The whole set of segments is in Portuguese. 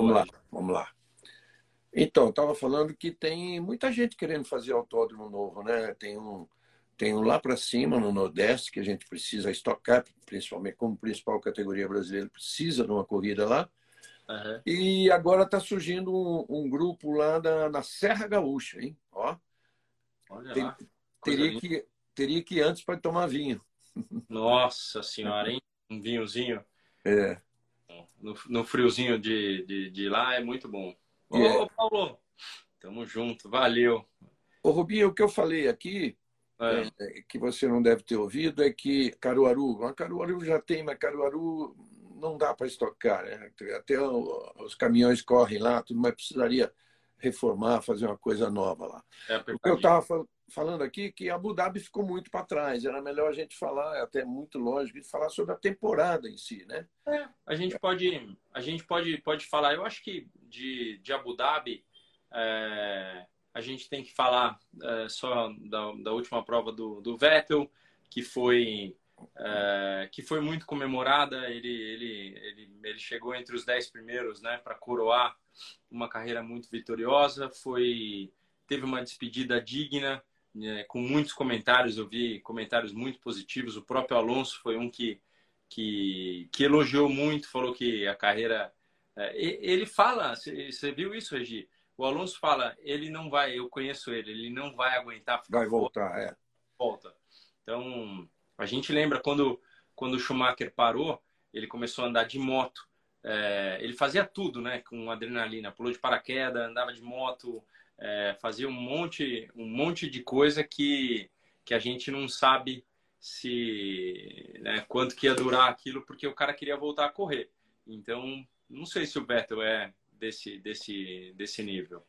Vamos lá, vamos lá. Então, estava falando que tem muita gente querendo fazer autódromo novo, né? Tem um, tem um lá para cima, no Nordeste, que a gente precisa estocar, principalmente como principal categoria brasileira, precisa de uma corrida lá. Uhum. E agora está surgindo um, um, grupo lá da, na Serra Gaúcha, hein? Ó. Olha lá. Teria que, teria que ir antes para tomar vinho. Nossa senhora, hein? Um vinhozinho. É. No, no friozinho de, de, de lá é muito bom. Ô, é. Paulo, tamo junto, valeu. Ô, Rubinho, o que eu falei aqui, é. É, que você não deve ter ouvido, é que Caruaru, a Caruaru já tem, mas Caruaru não dá para estocar. Né? Até os caminhões correm lá, tudo, mas precisaria reformar, fazer uma coisa nova lá. É, o que eu estava falando aqui que Abu Dhabi ficou muito para trás. Era melhor a gente falar, é até muito lógico, de falar sobre a temporada em si, né? É, a gente pode, a gente pode, pode falar. Eu acho que de, de Abu Dhabi é, a gente tem que falar é, só da, da, última prova do, do Vettel, que foi é, que foi muito comemorada. Ele, ele, ele, ele chegou entre os dez primeiros, né, para coroar uma carreira muito vitoriosa. Foi teve uma despedida digna é, com muitos comentários, eu vi comentários muito positivos. O próprio Alonso foi um que, que, que elogiou muito, falou que a carreira. É, ele fala, você viu isso, Regi? O Alonso fala, ele não vai, eu conheço ele, ele não vai aguentar. Vai voltar, é. Volta. Então, a gente lembra quando, quando o Schumacher parou, ele começou a andar de moto. É, ele fazia tudo, né? Com adrenalina, pulou de paraquedas, andava de moto, é, fazia um monte, um monte de coisa que, que a gente não sabe se né, quanto que ia durar aquilo, porque o cara queria voltar a correr. Então, não sei se o Vettel é desse, desse, desse nível.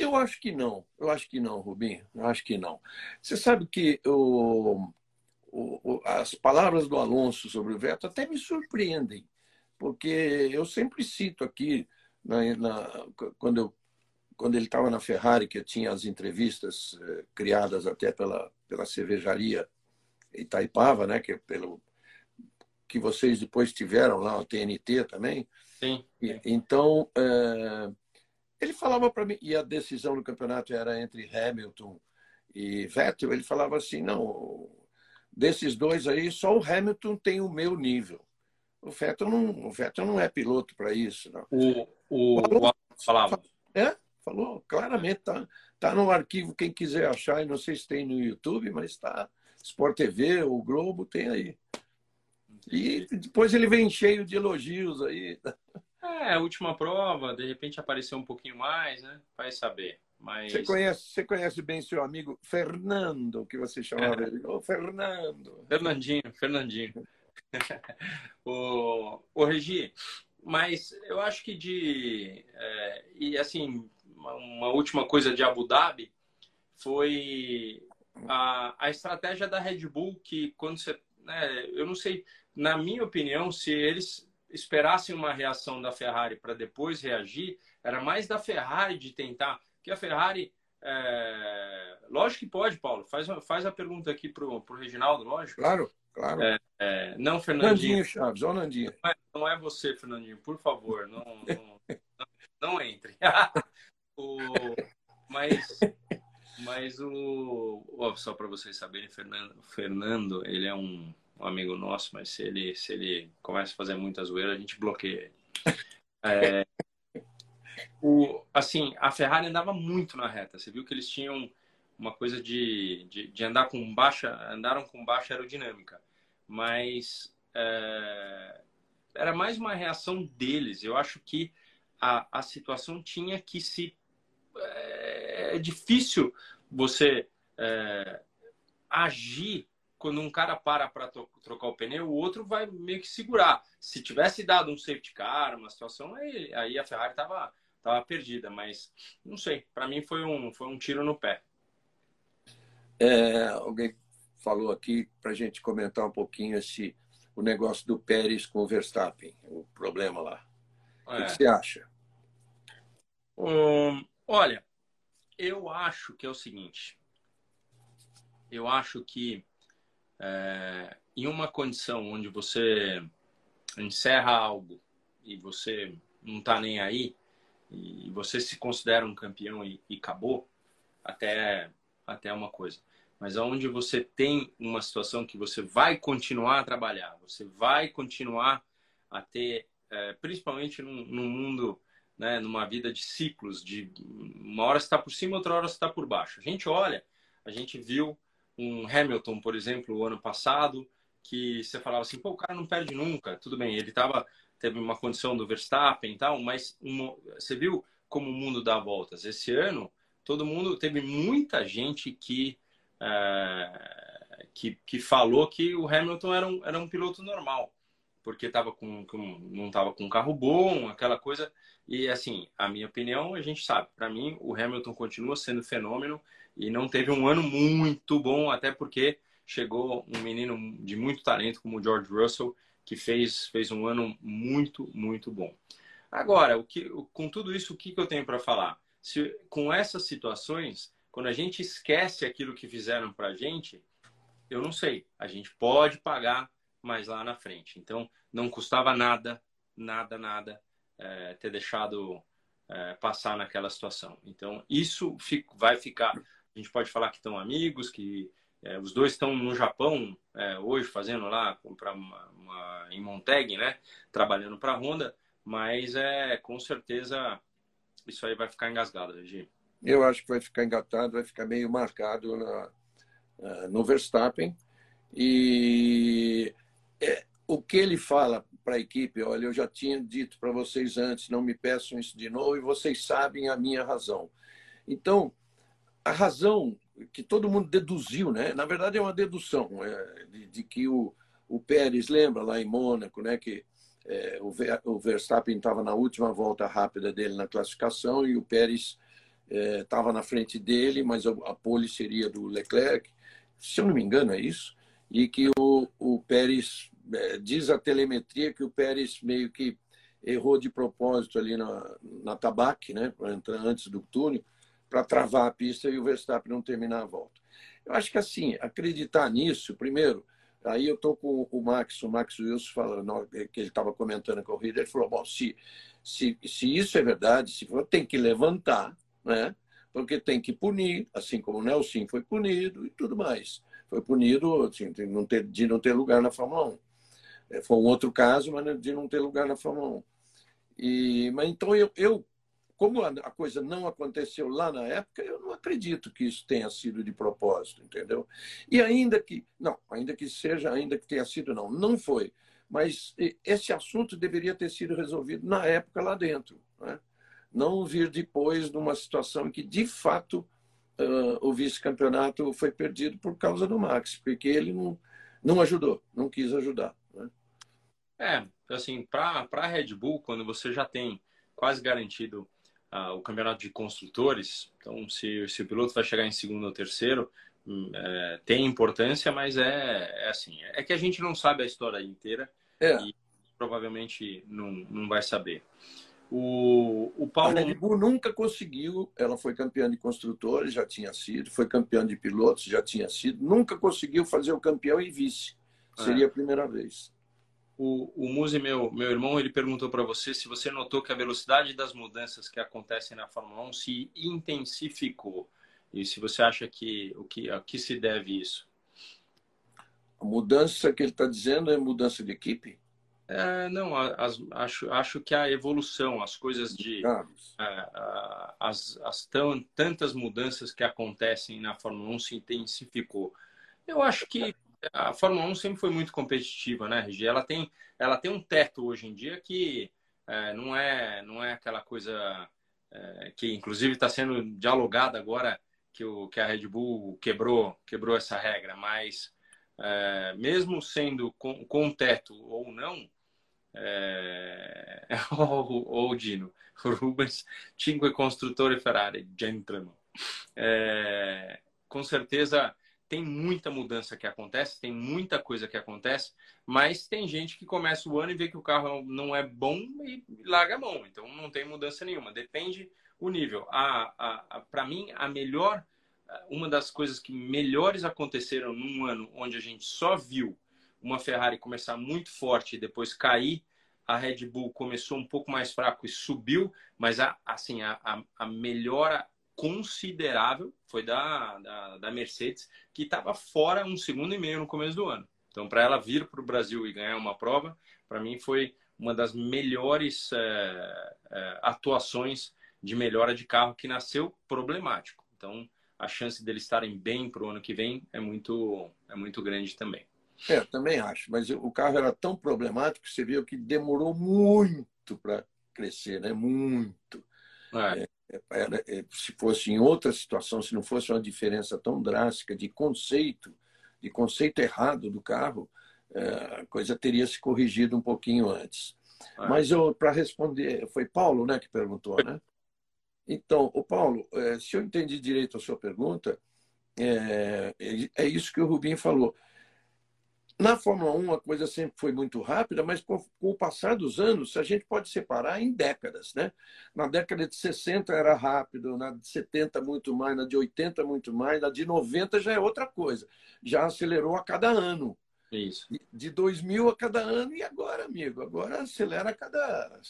Eu acho que não. Eu acho que não, Rubinho. Eu acho que não. Você sabe que o, o, as palavras do Alonso sobre o Vettel até me surpreendem, porque eu sempre cito aqui, na, na, quando eu quando ele estava na Ferrari, que tinha as entrevistas eh, criadas até pela, pela cervejaria Itaipava, né, que é pelo que vocês depois tiveram lá, o TNT também. Sim. E, então, eh, ele falava para mim, e a decisão do campeonato era entre Hamilton e Vettel, ele falava assim, não, desses dois aí, só o Hamilton tem o meu nível. O Vettel não, o Vettel não é piloto para isso. Não. O, o, o, o falava. É? Falou claramente, tá, tá no arquivo, quem quiser achar, e não sei se tem no YouTube, mas está. Sport TV, o Globo tem aí. E depois ele vem cheio de elogios aí. É, última prova, de repente apareceu um pouquinho mais, né? Vai saber. Mas... Você, conhece, você conhece bem seu amigo Fernando, que você chamava é. ele? Ô, Fernando. Fernandinho, Fernandinho. o, o Regi, mas eu acho que de. É, e assim, uma, última coisa de Abu Dhabi foi a, a estratégia da Red Bull, que quando você. Né, eu não sei, na minha opinião, se eles esperassem uma reação da Ferrari para depois reagir, era mais da Ferrari de tentar. Que a Ferrari. É... Lógico que pode, Paulo. Faz, faz a pergunta aqui para o Reginaldo, lógico. Claro, claro. É, é... não, Fernandinho. Nandinho Chaves, ó, Nandinho. Não é, não é você, Fernandinho, por favor, não, não, não, não entre. O, mas, mas o. só para vocês saberem, Fernando, Fernando, ele é um, um, amigo nosso, mas se ele, se ele começa a fazer muita zoeira, a gente bloqueia. É, o, assim, a Ferrari andava muito na reta. Você viu que eles tinham uma coisa de, de, de andar com baixa, andaram com baixa aerodinâmica, mas é, era mais uma reação deles. Eu acho que a, a situação tinha que se é, é difícil você é, agir quando um cara para para trocar o pneu, o outro vai meio que segurar. Se tivesse dado um safety car, uma situação, aí, aí a Ferrari tava, tava perdida. Mas não sei, para mim foi um, foi um tiro no pé. É, alguém falou aqui para a gente comentar um pouquinho esse, o negócio do Pérez com o Verstappen, o problema lá. É. O que você acha? Um, Olha, eu acho que é o seguinte. Eu acho que é, em uma condição onde você encerra algo e você não está nem aí, e você se considera um campeão e, e acabou, até, até uma coisa. Mas aonde você tem uma situação que você vai continuar a trabalhar, você vai continuar a ter, é, principalmente num mundo, né, numa vida de ciclos, de uma hora está por cima, outra hora está por baixo. A gente olha, a gente viu um Hamilton, por exemplo, o ano passado, que você falava assim, pô, o cara não perde nunca. Tudo bem, ele tava, teve uma condição do Verstappen e tal, mas uma, você viu como o mundo dá voltas. Esse ano, todo mundo, teve muita gente que, é, que, que falou que o Hamilton era um, era um piloto normal, porque tava com, com, não estava com um carro bom, aquela coisa. E assim, a minha opinião, a gente sabe, para mim, o Hamilton continua sendo fenômeno e não teve um ano muito bom, até porque chegou um menino de muito talento como o George Russell, que fez, fez um ano muito, muito bom. Agora, o que, com tudo isso, o que, que eu tenho para falar? Se, com essas situações, quando a gente esquece aquilo que fizeram para a gente, eu não sei, a gente pode pagar mais lá na frente. Então, não custava nada, nada, nada é, ter deixado é, passar naquela situação. Então, isso vai ficar a gente pode falar que estão amigos, que é, os dois estão no Japão é, hoje fazendo lá uma, uma, em Monteg, né? Trabalhando para a Honda, mas é com certeza isso aí vai ficar engasgado, Regi. Eu acho que vai ficar engatado, vai ficar meio marcado na, no Verstappen e é, o que ele fala para a equipe, olha, eu já tinha dito para vocês antes, não me peçam isso de novo e vocês sabem a minha razão. Então, a razão que todo mundo deduziu, né? na verdade é uma dedução, é, de, de, que o, o Pérez, lembra lá em Mônaco, né? que é, o, o Verstappen estava na última volta rápida dele na classificação e o Pérez estava é, na frente dele, mas a, a pole seria do Leclerc, se eu não me engano é isso, e que o, o Pérez, diz a telemetria que o Pérez meio que errou de propósito ali na, na tabaque, né, para entrar antes do túnel, para travar a pista e o Verstappen não terminar a volta. Eu acho que assim, acreditar nisso, primeiro, aí eu estou com o Max, o Max Wilson falando, que ele estava comentando a corrida, ele falou, bom, se, se, se isso é verdade, se for, tem que levantar, né? porque tem que punir, assim como o Nelson foi punido e tudo mais. Foi punido assim, de, não ter, de não ter lugar na Fórmula 1. É, foi um outro caso, mas de não ter lugar na Fórmula 1. E, mas então eu, eu como a coisa não aconteceu lá na época, eu não acredito que isso tenha sido de propósito, entendeu? E ainda que, não, ainda que seja, ainda que tenha sido, não, não foi. Mas esse assunto deveria ter sido resolvido na época lá dentro, né? não vir depois numa situação em que, de fato, uh, o vice-campeonato foi perdido por causa do Max, porque ele não, não ajudou, não quis ajudar. É, assim, para a Red Bull, quando você já tem quase garantido o campeonato de construtores. Então, se, se o piloto vai chegar em segundo ou terceiro, hum, é, tem importância, mas é, é, assim: é que a gente não sabe a história inteira é. e provavelmente não, não vai saber. O, o Paulo... A Red Bull nunca conseguiu, ela foi campeã de construtores, já tinha sido, foi campeã de pilotos, já tinha sido, nunca conseguiu fazer o campeão e vice. Seria é. a primeira vez. O, o Muzi, meu, meu irmão, ele perguntou para você se você notou que a velocidade das mudanças que acontecem na Fórmula 1 se intensificou. E se você acha que o que, a que se deve isso? A mudança que ele está dizendo é mudança de equipe? É, não, as, acho, acho que a evolução, as coisas de. É, as, as tão, tantas mudanças que acontecem na Fórmula 1 se intensificou. Eu acho que a Fórmula 1 sempre foi muito competitiva, né, Regi? Ela tem, ela tem um teto hoje em dia que é, não, é, não é aquela coisa é, que, inclusive, está sendo dialogada agora que, o, que a Red Bull quebrou, quebrou essa regra, mas é, mesmo sendo com, com teto ou não, é... ou, ou Dino, Rubens, Cinque Construtore Ferrari, gentleman. É... Com certeza tem muita mudança que acontece, tem muita coisa que acontece, mas tem gente que começa o ano e vê que o carro não é bom e larga a mão. Então não tem mudança nenhuma. Depende o nível. A, a, a para mim, a melhor, uma das coisas que melhores aconteceram num ano onde a gente só viu uma Ferrari começar muito forte e depois cair a Red Bull começou um pouco mais fraco e subiu, mas a, assim, a, a melhora considerável foi da, da, da Mercedes, que estava fora um segundo e meio no começo do ano. Então, para ela vir para o Brasil e ganhar uma prova, para mim foi uma das melhores é, é, atuações de melhora de carro que nasceu problemático. Então, a chance deles estarem bem para o ano que vem é muito, é muito grande também. É, também acho. Mas o carro era tão problemático que você viu que demorou muito para crescer, né? Muito. É. Era, é, se fosse em outra situação, se não fosse uma diferença tão drástica de conceito, de conceito errado do carro, é, a coisa teria se corrigido um pouquinho antes. É. Mas para responder, foi Paulo né, que perguntou, né? Então, o Paulo, é, se eu entendi direito a sua pergunta, é, é isso que o Rubinho falou. Na Fórmula 1, a coisa sempre foi muito rápida, mas com, com, o passar dos anos, a gente pode separar em décadas. Né? Na década de 60 era rápido, na de 70 muito mais, na de 80 muito mais, na de 90 já é outra coisa. Já acelerou a cada ano. Isso. De 2000 a cada ano, e agora, amigo? Agora acelera a cada,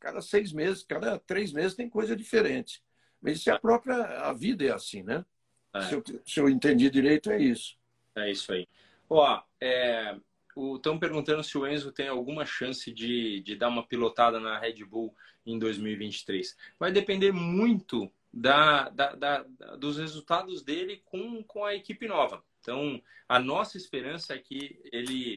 cada seis meses, cada três meses tem coisa diferente. Mas isso é a própria a vida, é assim, né? É. Se, eu, se eu entendi direito, é isso. É isso aí. Ó, é, estão perguntando se o Enzo tem alguma chance de, de dar uma pilotada na Red Bull em 2023. Vai depender muito da, da, da, dos resultados dele com, com a equipe nova. Então, a nossa esperança é que ele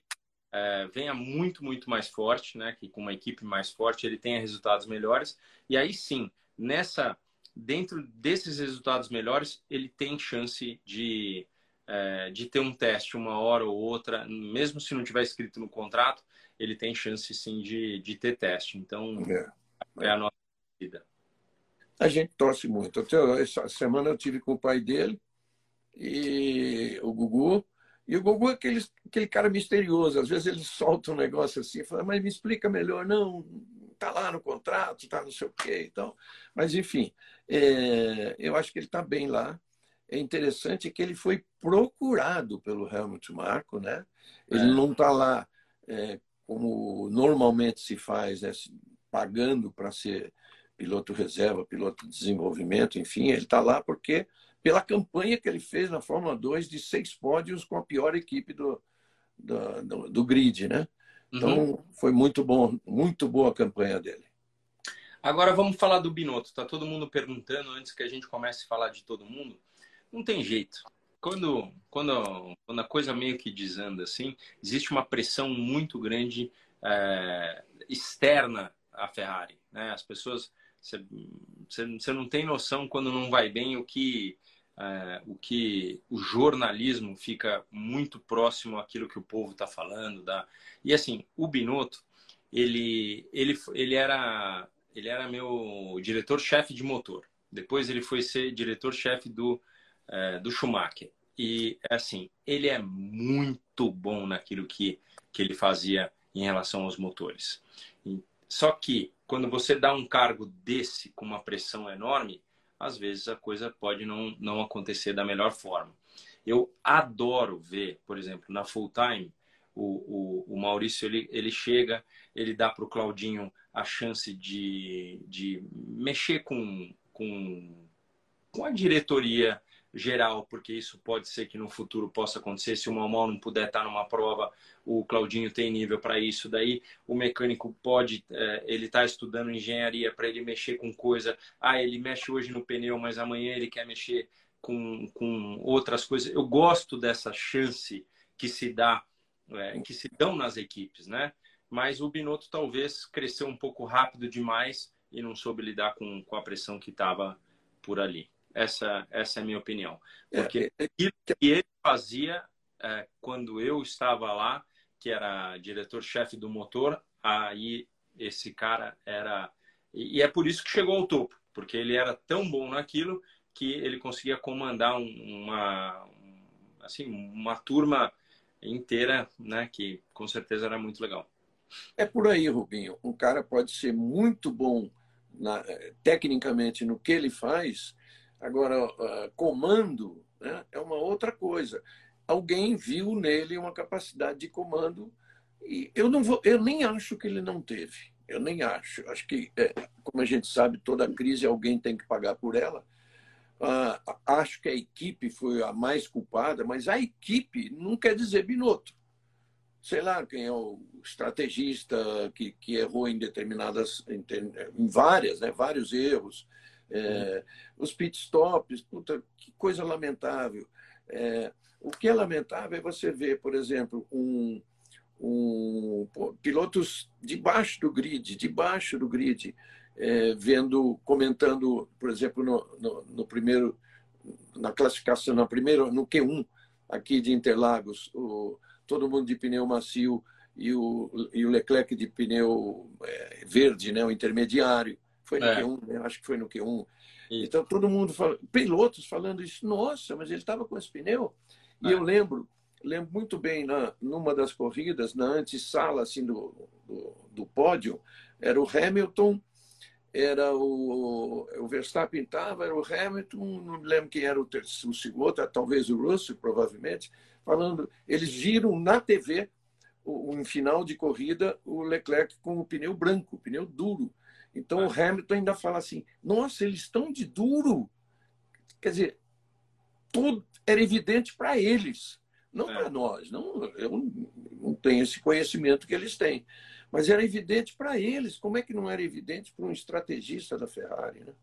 é, venha muito, muito mais forte, né? Que com uma equipe mais forte ele tenha resultados melhores. E aí sim, nessa dentro desses resultados melhores, ele tem chance de é, de ter um teste uma hora ou outra, mesmo se não tiver escrito no contrato, ele tem chance sim de, de ter teste. Então, é, é a nossa vida. A gente torce muito. Essa semana eu tive com o pai dele e o Gugu. E o Gugu é aquele, aquele cara misterioso. Às vezes ele solta um negócio assim, fala, mas me explica melhor. Não, tá lá no contrato, tá não sei o quê. Então, mas enfim, é, eu acho que ele está bem lá é interessante que ele foi procurado pelo Helmut Marko, né? Ele é. não está lá é, como normalmente se faz, né? pagando para ser piloto reserva, piloto de desenvolvimento, enfim, ele está lá porque pela campanha que ele fez na Fórmula 2 de seis pódios com a pior equipe do, do, do, do grid, né? Então uhum. foi muito bom, muito boa a campanha dele. Agora vamos falar do Binotto. Está todo mundo perguntando antes que a gente comece a falar de todo mundo não tem jeito. Quando, quando, quando a coisa meio que desanda assim, existe uma pressão muito grande é, externa à Ferrari. Né? As pessoas, você não tem noção quando não vai bem o que é, o que o jornalismo fica muito próximo àquilo que o povo está falando. Da... E assim, o Binotto, ele, ele, ele, era, ele era meu diretor-chefe de motor. Depois ele foi ser diretor-chefe do é, do Schumacher. E, assim, ele é muito bom naquilo que, que ele fazia em relação aos motores. Só que, quando você dá um cargo desse com uma pressão enorme, às vezes a coisa pode não, não acontecer da melhor forma. Eu adoro ver, por exemplo, na full time, o, o, o Maurício ele, ele chega, ele dá para o Claudinho a chance de, de mexer com, com, com a diretoria geral, porque isso pode ser que no futuro possa acontecer. Se o Malmal não puder estar numa prova, o Claudinho tem nível para isso. Daí o mecânico pode, é, ele está estudando engenharia para ele mexer com coisa. Ah, ele mexe hoje no pneu, mas amanhã ele quer mexer com, com outras coisas. Eu gosto dessa chance que se dá, é, que se dão nas equipes, né? Mas o Binotto talvez cresceu um pouco rápido demais e não soube lidar com, com a pressão que estava por ali. Essa, essa é a minha opinião. Porque é, é, aquilo que ele fazia é, quando eu estava lá, que era diretor-chefe do motor, aí esse cara era. E é por isso que chegou ao topo, porque ele era tão bom naquilo que ele conseguia comandar uma, assim, uma turma inteira, né, que com certeza era muito legal. É por aí, Rubinho. Um cara pode ser muito bom na, tecnicamente no que ele faz, Agora, uh, comando né, é uma outra coisa. Alguém viu nele uma capacidade de comando E eu não vou, eu nem acho que ele não teve. Eu nem acho. Acho que, é, como a gente sabe, toda crise alguém tem que pagar por ela. Ah, acho que a equipe foi a mais culpada, mas a equipe não quer dizer Binotto. Sei lá quem é o estrategista que, que errou em determinadas, em várias, né, vários erros. É, os pit stops, puta, que coisa lamentável. É, o que é lamentável é você ver, por exemplo, um, um, pilotos debaixo do grid, debaixo do grid, é, vendo, comentando, por exemplo, no, no, no, primeiro, na classificação, no primeiro, no Q1 aqui de Interlagos, o, todo mundo de pneu macio e o, e o Leclerc de pneu é, verde, né, o intermediário. Foi no é. Q1, né? acho que foi no Q1. Isso. Então todo mundo, fala, pilotos falando isso, nossa, mas ele estava com esse pneu. E é. eu lembro lembro muito bem, na, numa das corridas, na antessala assim, do, do, do pódio, era o Hamilton, era o, o Verstappen estava, era o Hamilton, não lembro quem era o, terceiro, o segundo, talvez o Russell, provavelmente, falando, eles viram na TV, um final de corrida, o Leclerc com o pneu branco, o pneu duro. Então o Hamilton ainda fala assim, nossa, eles estão de duro. Quer dizer, tudo era evidente para eles. Não é. para nós, não, eu não tenho esse conhecimento que eles têm. Mas era evidente para eles. Como é que não era evidente para um estrategista da Ferrari? Né?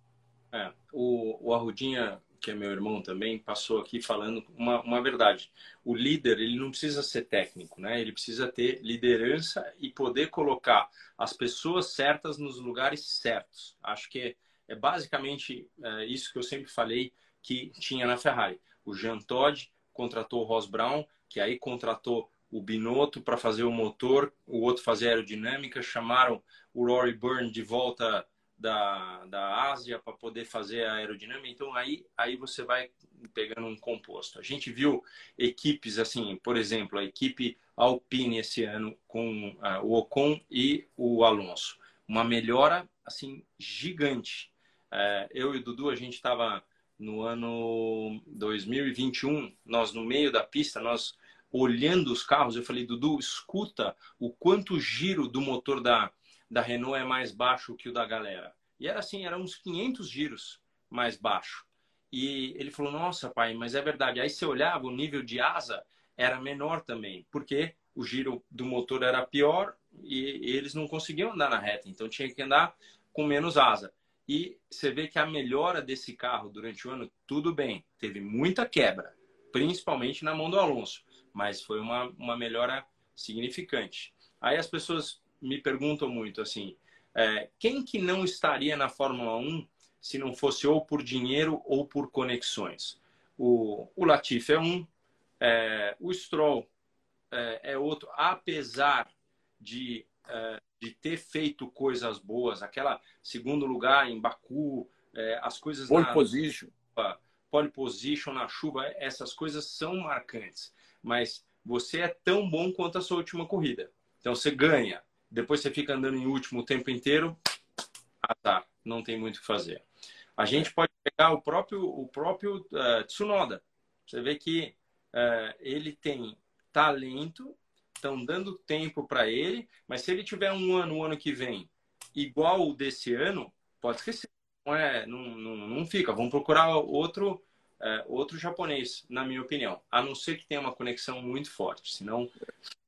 É, o, o Arrudinha, que é meu irmão também, passou aqui falando uma, uma verdade. O líder, ele não precisa ser técnico, né? Ele precisa ter liderança e poder colocar as pessoas certas nos lugares certos. Acho que é, é basicamente é, isso que eu sempre falei que tinha na Ferrari. O Jean Todt contratou o Ross Brown, que aí contratou o Binotto para fazer o motor, o outro fazer aerodinâmica, chamaram o Rory Byrne de volta da, da Ásia para poder fazer a aerodinâmica. Então aí, aí você vai pegando um composto. A gente viu equipes assim, por exemplo, a equipe Alpine esse ano com uh, o Ocon e o Alonso. Uma melhora assim gigante. Uh, eu e o Dudu, a gente estava no ano 2021, nós no meio da pista, nós olhando os carros, eu falei, Dudu, escuta o quanto giro do motor da, da Renault é mais baixo que o da galera. E era assim, eram uns 500 giros mais baixo. E ele falou, nossa, pai, mas é verdade. Aí você olhava, o nível de asa era menor também, porque o giro do motor era pior e eles não conseguiam andar na reta, então tinha que andar com menos asa. E você vê que a melhora desse carro durante o ano, tudo bem, teve muita quebra, principalmente na mão do Alonso, mas foi uma, uma melhora significante. Aí as pessoas me perguntam muito assim, é, quem que não estaria na Fórmula 1 se não fosse ou por dinheiro ou por conexões? O, o Latifi é um, é, o Stroll é, é outro, apesar de é, de ter feito coisas boas, aquela segundo lugar em Baku, é, as coisas pole na position, pole position na chuva, essas coisas são marcantes. Mas você é tão bom quanto a sua última corrida. Então você ganha, depois você fica andando em último o tempo inteiro, ah tá, não tem muito o que fazer. A gente pode pegar o próprio o próprio uh, Tsunoda. Você vê que uh, ele tem talento estão dando tempo para ele, mas se ele tiver um ano, um ano que vem, igual o desse ano, pode esquecer. Não, é, não, não, não fica. Vamos procurar outro, é, outro japonês, na minha opinião. A não ser que tenha uma conexão muito forte, senão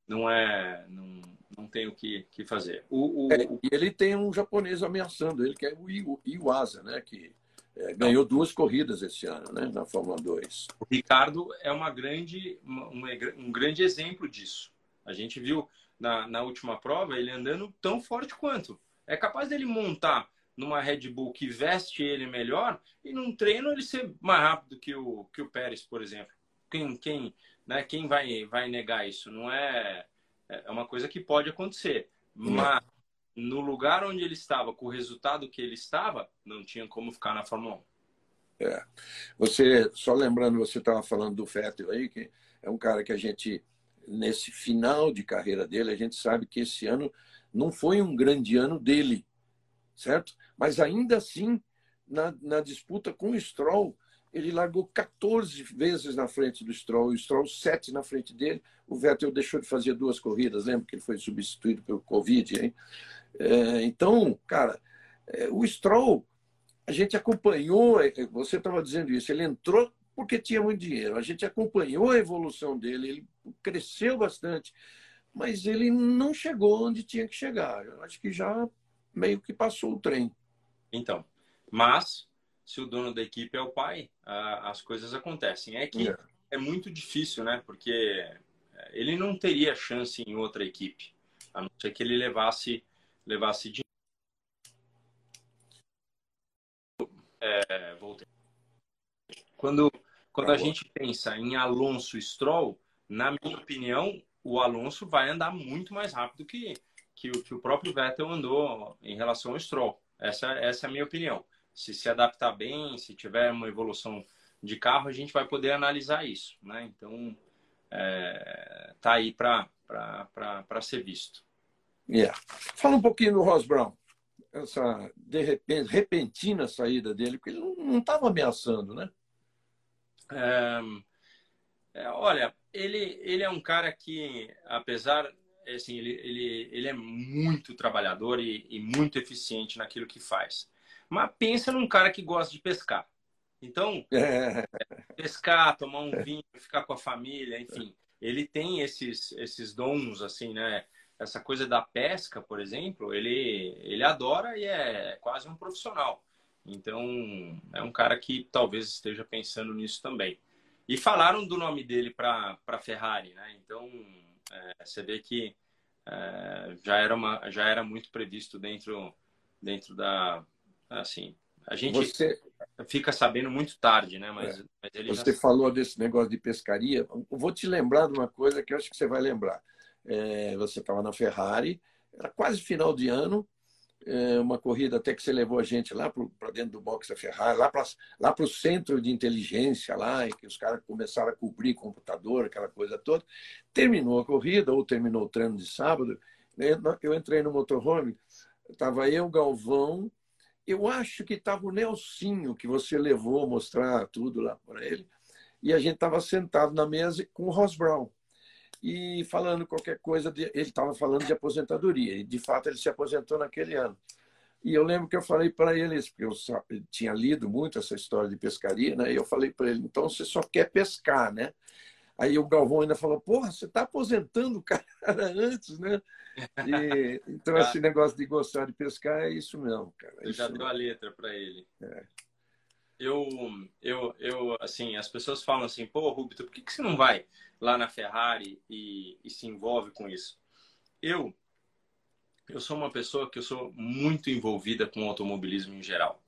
não é não, não tem o que, que fazer. O, o, é, e ele tem um japonês ameaçando ele, que é o Iwasa, né? Que é, ganhou duas corridas esse ano, né? Na Fórmula 2. O Ricardo é uma grande, uma, um grande exemplo disso. A gente viu na, na última prova ele andando tão forte quanto. É capaz dele montar numa Red Bull que veste ele melhor e num treino ele ser mais rápido que o, que o Pérez, por exemplo. Quem, quem, né, quem vai, vai negar isso? Não é, é uma coisa que pode acontecer. Mas no lugar onde ele estava, com o resultado que ele estava, não tinha como ficar na Fórmula 1. É. Você, só lembrando, você estava falando do Vettel aí, que é um cara que a gente nesse final de carreira dele, a gente sabe que esse ano não foi um grande ano dele, certo? Mas ainda assim, na, na disputa com o Stroll, ele largou 14 vezes na frente do Stroll, o Stroll 7 na frente dele. O Vettel deixou de fazer duas corridas, lembra que ele foi substituído pelo Covid, hein? É, então, cara, é, o Stroll, a gente acompanhou, é, você estava dizendo isso, ele entrou porque tinha muito dinheiro. A gente acompanhou a evolução dele, ele cresceu bastante, mas ele não chegou onde tinha que chegar. Eu acho que já meio que passou o trem. Então, mas se o dono da equipe é o pai, as coisas acontecem. É que é. é muito difícil, né? Porque é, ele não teria chance em outra equipe, a não ser que ele levasse levasse dinheiro. É, voltei. Quando quando a gente pensa em Alonso Stroll, na minha opinião, o Alonso vai andar muito mais rápido que, que, o, que o próprio Vettel andou em relação ao Stroll. Essa, essa é a minha opinião. Se se adaptar bem, se tiver uma evolução de carro, a gente vai poder analisar isso. Né? Então, é, tá aí para ser visto. Yeah. Fala um pouquinho do Ross Brown. Essa de repente, repentina saída dele, porque ele não estava ameaçando, né? É, é, olha, ele, ele é um cara que, apesar, assim, ele, ele, ele é muito trabalhador e, e muito eficiente naquilo que faz. Mas pensa num cara que gosta de pescar. Então, é. pescar, tomar um vinho, ficar com a família, enfim, ele tem esses, esses dons, assim, né? Essa coisa da pesca, por exemplo, ele, ele adora e é quase um profissional. Então, é um cara que talvez esteja pensando nisso também. E falaram do nome dele para a Ferrari, né? Então, é, você vê que é, já, era uma, já era muito previsto dentro, dentro da. Assim, a gente você... fica sabendo muito tarde, né? Mas, é. mas você já... falou desse negócio de pescaria. Eu vou te lembrar de uma coisa que eu acho que você vai lembrar. É, você estava na Ferrari, era quase final de ano, é, uma corrida até que você levou a gente lá para dentro do box da Ferrari, lá para lá o centro de inteligência lá, e que os caras começaram a cobrir computador, aquela coisa toda. Terminou a corrida, ou terminou o treino de sábado, eu entrei no motorhome, estava eu, Galvão, eu acho que estava o Nelsinho, que você levou mostrar tudo lá para ele, e a gente estava sentado na mesa com o Ross Brown e falando qualquer coisa. De, ele estava falando de aposentadoria, e de fato ele se aposentou naquele ano. E eu lembro que eu falei para ele, porque eu tinha lido muito essa história de pescaria, né? E eu falei para ele, então você só quer pescar, né? Aí o Galvão ainda falou, porra, você está aposentando o cara antes, né? E, então, esse negócio de gostar de pescar é isso mesmo, cara. É já deu a letra para ele. É. Eu, eu, eu, assim, as pessoas falam assim, pô, Rubito, por que, que você não vai lá na Ferrari e, e se envolve com isso? Eu, eu sou uma pessoa que eu sou muito envolvida com o automobilismo em geral.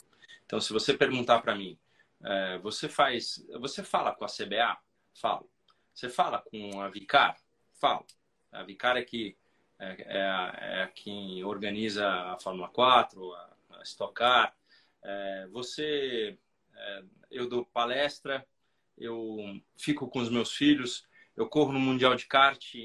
Então, se você perguntar para mim, é, você faz, você fala com a CBA? Falo. Você fala com a Vicar? Falo. A Vicar é que é, é, é quem organiza a Fórmula 4, a, a Stock Car. É, você é, eu dou palestra, eu fico com os meus filhos, eu corro no Mundial de Kart,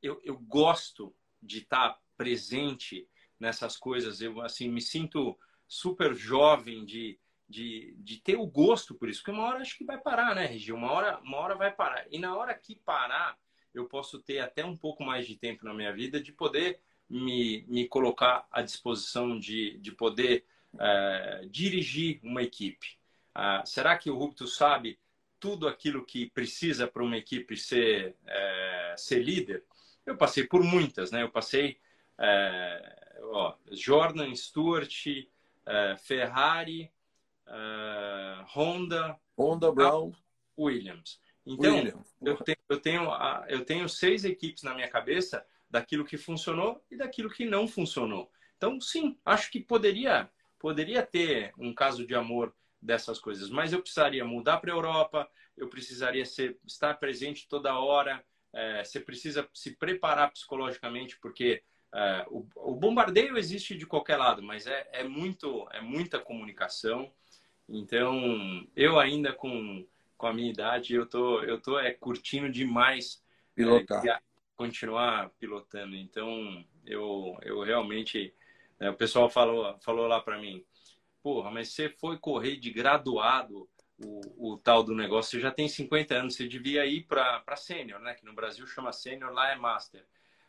eu, eu gosto de estar presente nessas coisas, eu assim me sinto super jovem de, de, de ter o gosto por isso, porque uma hora acho que vai parar, né, Regi? Uma hora, uma hora vai parar. E na hora que parar, eu posso ter até um pouco mais de tempo na minha vida de poder me, me colocar à disposição de, de poder é, dirigir uma equipe. Ah, será que o Rupto sabe tudo aquilo que precisa para uma equipe ser, é, ser líder? Eu passei por muitas, né? Eu passei é, ó, Jordan, Stewart, Ferrari, é, Honda, Honda Brown, Williams. Então. Eu, tenho, eu, tenho, eu tenho seis equipes na minha cabeça daquilo que funcionou e daquilo que não funcionou. Então, sim, acho que poderia, poderia ter um caso de amor dessas coisas. Mas eu precisaria mudar para a Europa, eu precisaria ser, estar presente toda hora, é, você precisa se preparar psicologicamente, porque é, o, o, bombardeio existe de qualquer lado, mas é, é, muito, é muita comunicação. Então, eu ainda com, com a minha idade, eu tô, eu tô é, curtindo demais é, pilotar. É, continuar pilotando. Então, eu, eu realmente... É, o pessoal falou, falou lá para mim, porra, mas você foi correr de graduado o, o, tal do negócio. Você já tem 50 anos, você devia ir para sênior, né? Que no Brasil chama sênior, lá é master.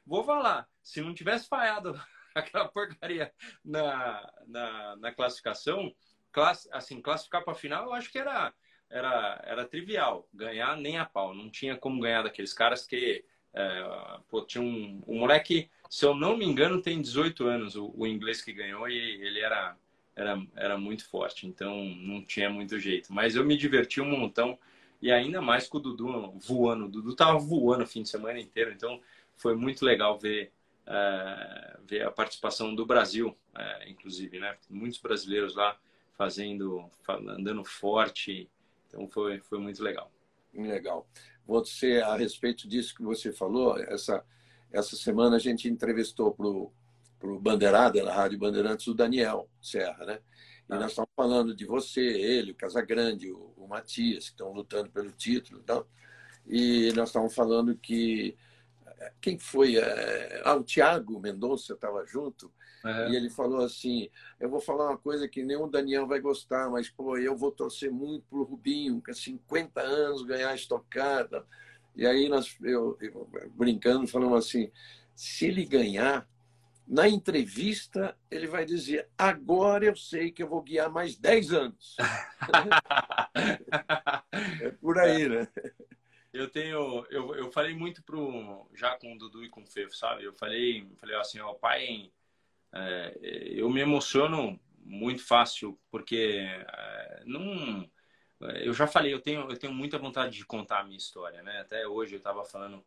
Vou falar, se não tivesse falhado aquela porcaria na, na, na classificação, class, assim, classificar para a final, eu acho que era, era, era trivial. Ganhar nem a pau. Não tinha como ganhar daqueles caras que. É, pô, tinha um, um moleque, se eu não me engano, tem 18 anos, o, o inglês que ganhou, e ele era era, era muito forte, então não tinha muito jeito. Mas eu me diverti um montão e ainda mais com o Dudu voando. O Dudu tava voando o fim de semana inteiro, então foi muito legal ver, uh, ver a participação do Brasil, uh, inclusive, né? Muitos brasileiros lá fazendo, andando forte, então foi, foi muito legal. Legal. Você, a respeito disso que você falou, essa, essa semana a gente entrevistou para o Bandeirada, na Rádio Bandeirantes, o Daniel Serra, né? E nós estamos falando de você, ele, o Casagrande, o, o Matias, que estão lutando pelo título e tal. E nós estávamos falando que. Quem foi? É, ah, o Tiago Mendonça estava junto. Uhum. E ele falou assim: Eu vou falar uma coisa que nem o Daniel vai gostar, mas pô, eu vou torcer muito para o Rubinho, que 50 anos ganhar a estocada. E aí nós, eu, eu brincando, falamos assim: se ele ganhar, na entrevista, ele vai dizer: agora eu sei que eu vou guiar mais 10 anos. é por aí, né? Eu tenho, eu, eu falei muito pro, já com o Dudu e com o Fefo, sabe? Eu falei, falei assim, ó, pai, é, eu me emociono muito fácil, porque é, não, eu já falei, eu tenho, eu tenho muita vontade de contar a minha história, né? Até hoje eu estava falando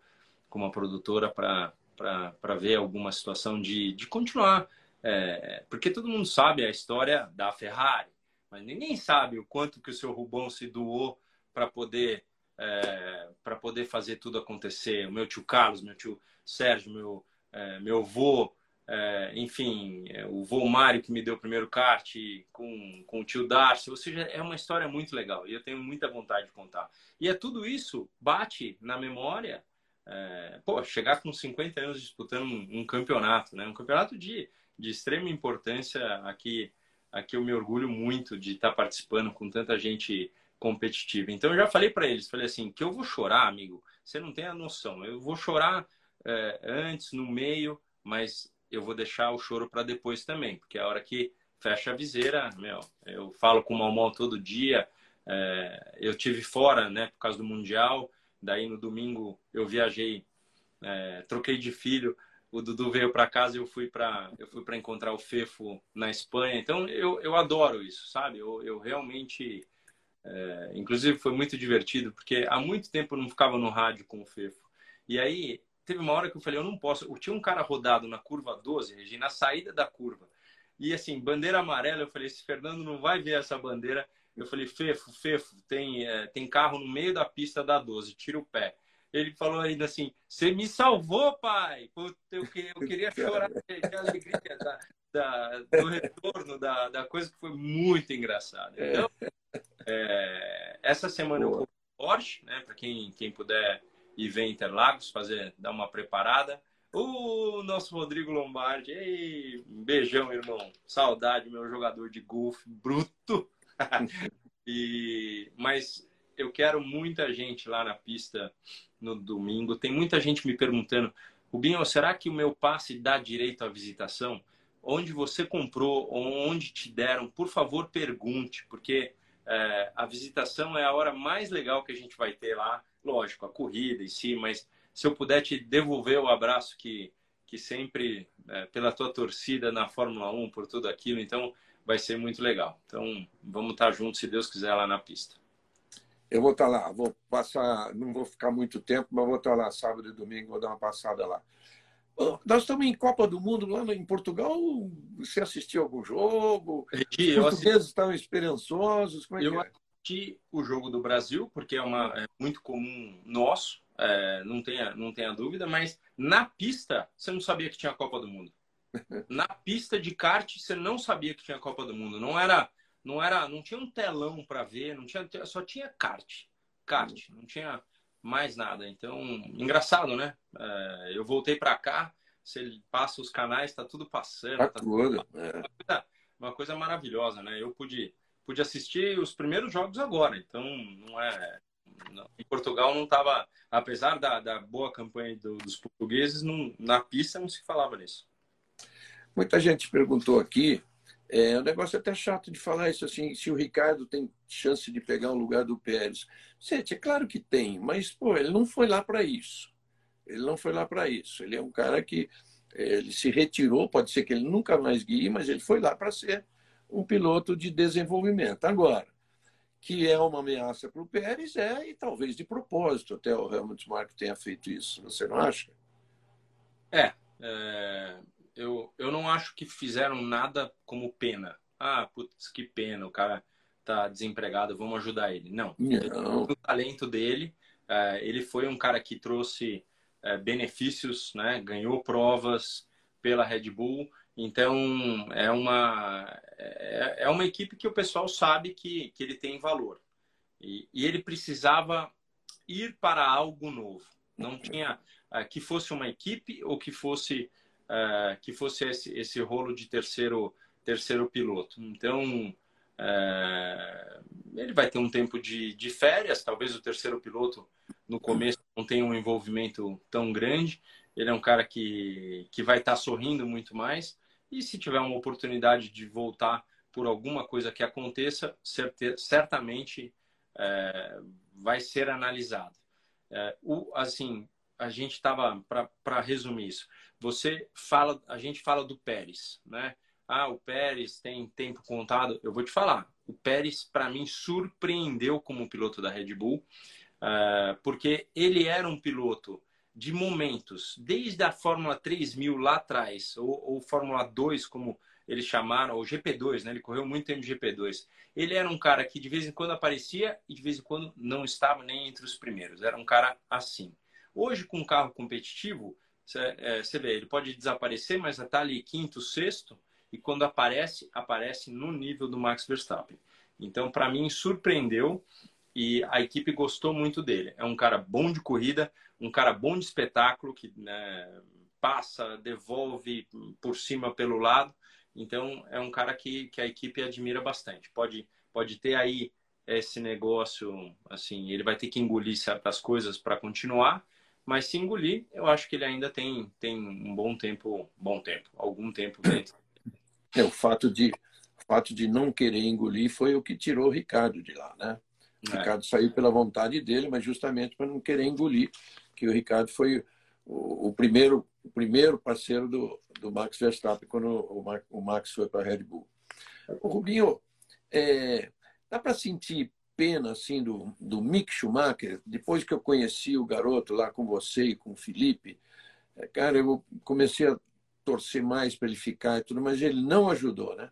com uma produtora para para ver alguma situação de, de continuar. É, porque todo mundo sabe a história da Ferrari, mas ninguém sabe o quanto que o seu Rubão se doou para poder é, para poder fazer tudo acontecer. O meu tio Carlos, meu tio Sérgio, meu é, meu vô, é, enfim, é, o vô Mário que me deu o primeiro kart com, com o tio Darcy. Ou seja, é uma história muito legal e eu tenho muita vontade de contar. E é tudo isso bate na memória é, pô, chegar com 50 anos disputando um, um, campeonato, né? Um campeonato de, de extrema importância aqui. Aqui eu me orgulho muito de estar participando com tanta gente competitiva. Então eu já falei para eles, falei assim, que eu vou chorar, amigo. Você não tem a noção. Eu vou chorar é, antes, no meio, mas eu vou deixar o choro para depois também, porque é a hora que fecha a viseira, meu, eu falo com o Malmol todo dia. É, eu tive fora, né, por causa do mundial. Daí no domingo eu viajei, é, troquei de filho. O Dudu veio para casa eu fui para eu fui para encontrar o Fefo na Espanha. Então eu, eu adoro isso, sabe? Eu, eu realmente, é, inclusive foi muito divertido porque há muito tempo eu não ficava no rádio com o Fefo. E aí teve uma hora que eu falei eu não posso. Eu tinha um cara rodado na curva 12, Regina, na saída da curva. E assim bandeira amarela. Eu falei esse Fernando não vai ver essa bandeira eu falei, Fefo, Fefo, tem, é, tem carro no meio da pista da 12, tira o pé. Ele falou ainda assim: Você me salvou, pai! eu, eu queria chorar de alegria da, da, do retorno, da, da coisa que foi muito engraçada. É. Então, é, essa semana Boa. eu vou Porsche, né? Para quem, quem puder ir ver Interlagos, fazer, dar uma preparada. O nosso Rodrigo Lombardi, ei, um beijão, irmão. Saudade, meu jogador de golfe bruto. e, mas eu quero muita gente lá na pista no domingo. Tem muita gente me perguntando, Rubinho, será que o meu passe dá direito à visitação? Onde você comprou, onde te deram, por favor, pergunte, porque é, a visitação é a hora mais legal que a gente vai ter lá. Lógico, a corrida em si, mas se eu puder te devolver o abraço que, que sempre, é, pela tua torcida na Fórmula 1, por tudo aquilo, então vai ser muito legal. Então, vamos estar juntos, se Deus quiser, lá na pista. Eu vou estar lá, vou passar, não vou ficar muito tempo, mas vou estar lá sábado e domingo, vou dar uma passada lá. Nós estamos em Copa do Mundo lá em Portugal. Você assistiu algum jogo? Os portugueses estão esperançosos? Como é eu é? assisti o jogo do Brasil, porque é, uma, é muito comum nosso, é, não, tenha, não tenha dúvida, mas na pista você não sabia que tinha Copa do Mundo na pista de kart você não sabia que tinha Copa do Mundo. Não era, não era, não tinha um telão para ver, não tinha, só tinha kart, kart, não tinha mais nada. Então, engraçado, né? É, eu voltei para cá, você passa os canais, tá tudo passando. Tá, tá tudo. É. Uma, coisa, uma coisa maravilhosa, né? Eu pude pude assistir os primeiros jogos agora. Então, não é. Não, em Portugal não estava, apesar da, da boa campanha do, dos portugueses, não, na pista não se falava nisso. Muita gente perguntou aqui, é um negócio até chato de falar isso assim, se o Ricardo tem chance de pegar o lugar do Pérez. Gente, é claro que tem, mas pô, ele não foi lá para isso. Ele não foi lá para isso. Ele é um cara que ele se retirou, pode ser que ele nunca mais guie, mas ele foi lá para ser um piloto de desenvolvimento. Agora, que é uma ameaça para o Pérez, é, e talvez de propósito, até o Helmut Marko tenha feito isso, você não acha? É, é, eu, eu não acho que fizeram nada como pena. Ah, putz, que pena, o cara tá desempregado, vamos ajudar ele. Não, não. o talento dele, é, ele foi um cara que trouxe é, benefícios, né? ganhou provas pela Red Bull. Então, é uma, é, é uma equipe que o pessoal sabe que, que ele tem valor. E, e ele precisava ir para algo novo. Não tinha uh, que fosse uma equipe ou que fosse uh, que fosse esse, esse rolo de terceiro terceiro piloto. Então uh, ele vai ter um tempo de, de férias. Talvez o terceiro piloto no começo não tem um envolvimento tão grande. Ele é um cara que, que vai estar sorrindo muito mais. E se tiver uma oportunidade de voltar por alguma coisa que aconteça, certe, certamente é, vai ser analisado. É, o, assim, a gente estava, para resumir isso, você fala, a gente fala do Pérez, né? Ah, o Pérez tem tempo contado. Eu vou te falar, o Pérez, para mim, surpreendeu como piloto da Red Bull. Ah, porque ele era um piloto de momentos, desde a Fórmula 3000 lá atrás, ou, ou Fórmula 2, como eles chamaram, ou GP2, né? Ele correu muito tempo de GP2. Ele era um cara que de vez em quando aparecia e de vez em quando não estava nem entre os primeiros. Era um cara assim. Hoje, com um carro competitivo, você é, vê, ele pode desaparecer, mas está ali quinto, sexto, e quando aparece, aparece no nível do Max Verstappen. Então, para mim, surpreendeu e a equipe gostou muito dele. É um cara bom de corrida, um cara bom de espetáculo, que né, passa, devolve por cima, pelo lado. Então, é um cara que, que a equipe admira bastante. Pode, pode ter aí esse negócio, assim, ele vai ter que engolir certas coisas para continuar, mas se engolir, eu acho que ele ainda tem, tem um bom tempo, bom tempo, algum tempo dentro. É, o fato de, o fato de não querer engolir foi o que tirou o Ricardo de lá, né? O é. Ricardo saiu pela vontade dele, mas justamente para não querer engolir, que o Ricardo foi o, o primeiro, o primeiro parceiro do, do Max Verstappen quando o, o Max foi para a Red Bull. O Rubinho, é, dá para sentir pena assim do, do Mick Schumacher, depois que eu conheci o garoto lá com você e com o Felipe, é, cara, eu comecei a torcer mais para ele ficar e tudo, mas ele não ajudou, né?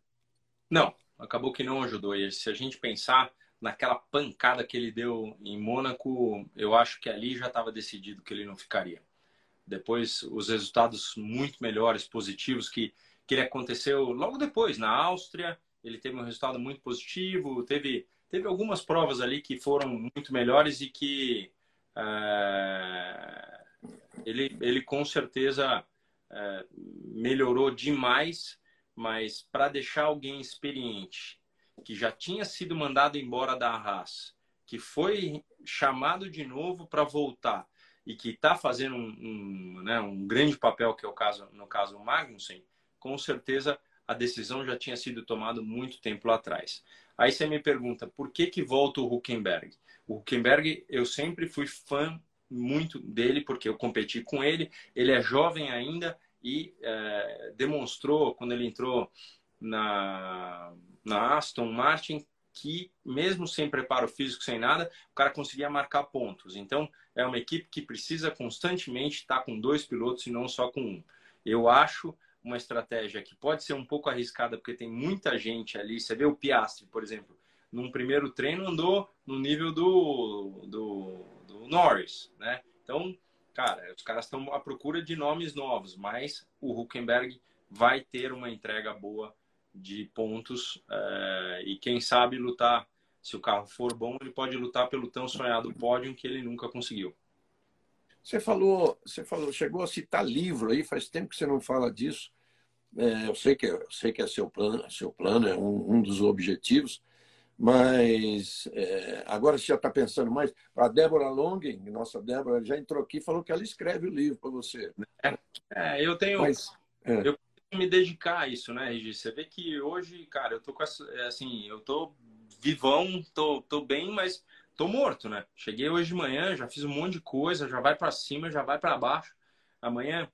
Não, acabou que não ajudou. E se a gente pensar, naquela pancada que ele deu em Mônaco, eu acho que ali já estava decidido que ele não ficaria. Depois, os resultados muito melhores, positivos, que, que ele aconteceu logo depois, na Áustria, ele teve um resultado muito positivo, teve, teve algumas provas ali que foram muito melhores e que é, ele, ele com certeza é, melhorou demais, mas para deixar alguém experiente que já tinha sido mandado embora da Arras, que foi chamado de novo para voltar e que está fazendo um, um, né, um, grande papel, que é o caso, no caso o Magnussen, com certeza a decisão já tinha sido tomada muito tempo atrás. Aí você me pergunta, por que que volta o Huckenberg? O Huckenberg, eu sempre fui fã muito dele, porque eu competi com ele, ele é jovem ainda e é, demonstrou, quando ele entrou na, na Aston Martin que, mesmo sem preparo físico, sem nada, o cara conseguia marcar pontos. Então, é uma equipe que precisa constantemente estar com dois pilotos e não só com um. Eu acho uma estratégia que pode ser um pouco arriscada, porque tem muita gente ali. Você vê o Piastri, por exemplo, num primeiro treino andou no nível do, do, do Norris, né? Então, cara, os caras estão à procura de nomes novos, mas o Huckenberg vai ter uma entrega boa de pontos é, e quem sabe lutar, se o carro for bom, ele pode lutar pelo tão sonhado pódio que ele nunca conseguiu. Você falou, você falou, chegou a citar livro aí, faz tempo que você não fala disso. É, eu sei que eu sei que é seu plano, seu plano é um, um dos objetivos, Mas é, agora você já está pensando mais. A Débora Longen, nossa Débora, já entrou aqui e falou que ela escreve o livro para você. É, é, eu tenho. Mas, é. Eu me dedicar a isso, né, Regi? Você vê que hoje, cara, eu tô com essa, é, assim, eu tô vivão, tô, tô bem, mas tô morto, né? Cheguei hoje de manhã, já fiz um monte de coisa, já vai para cima, já vai para baixo. Amanhã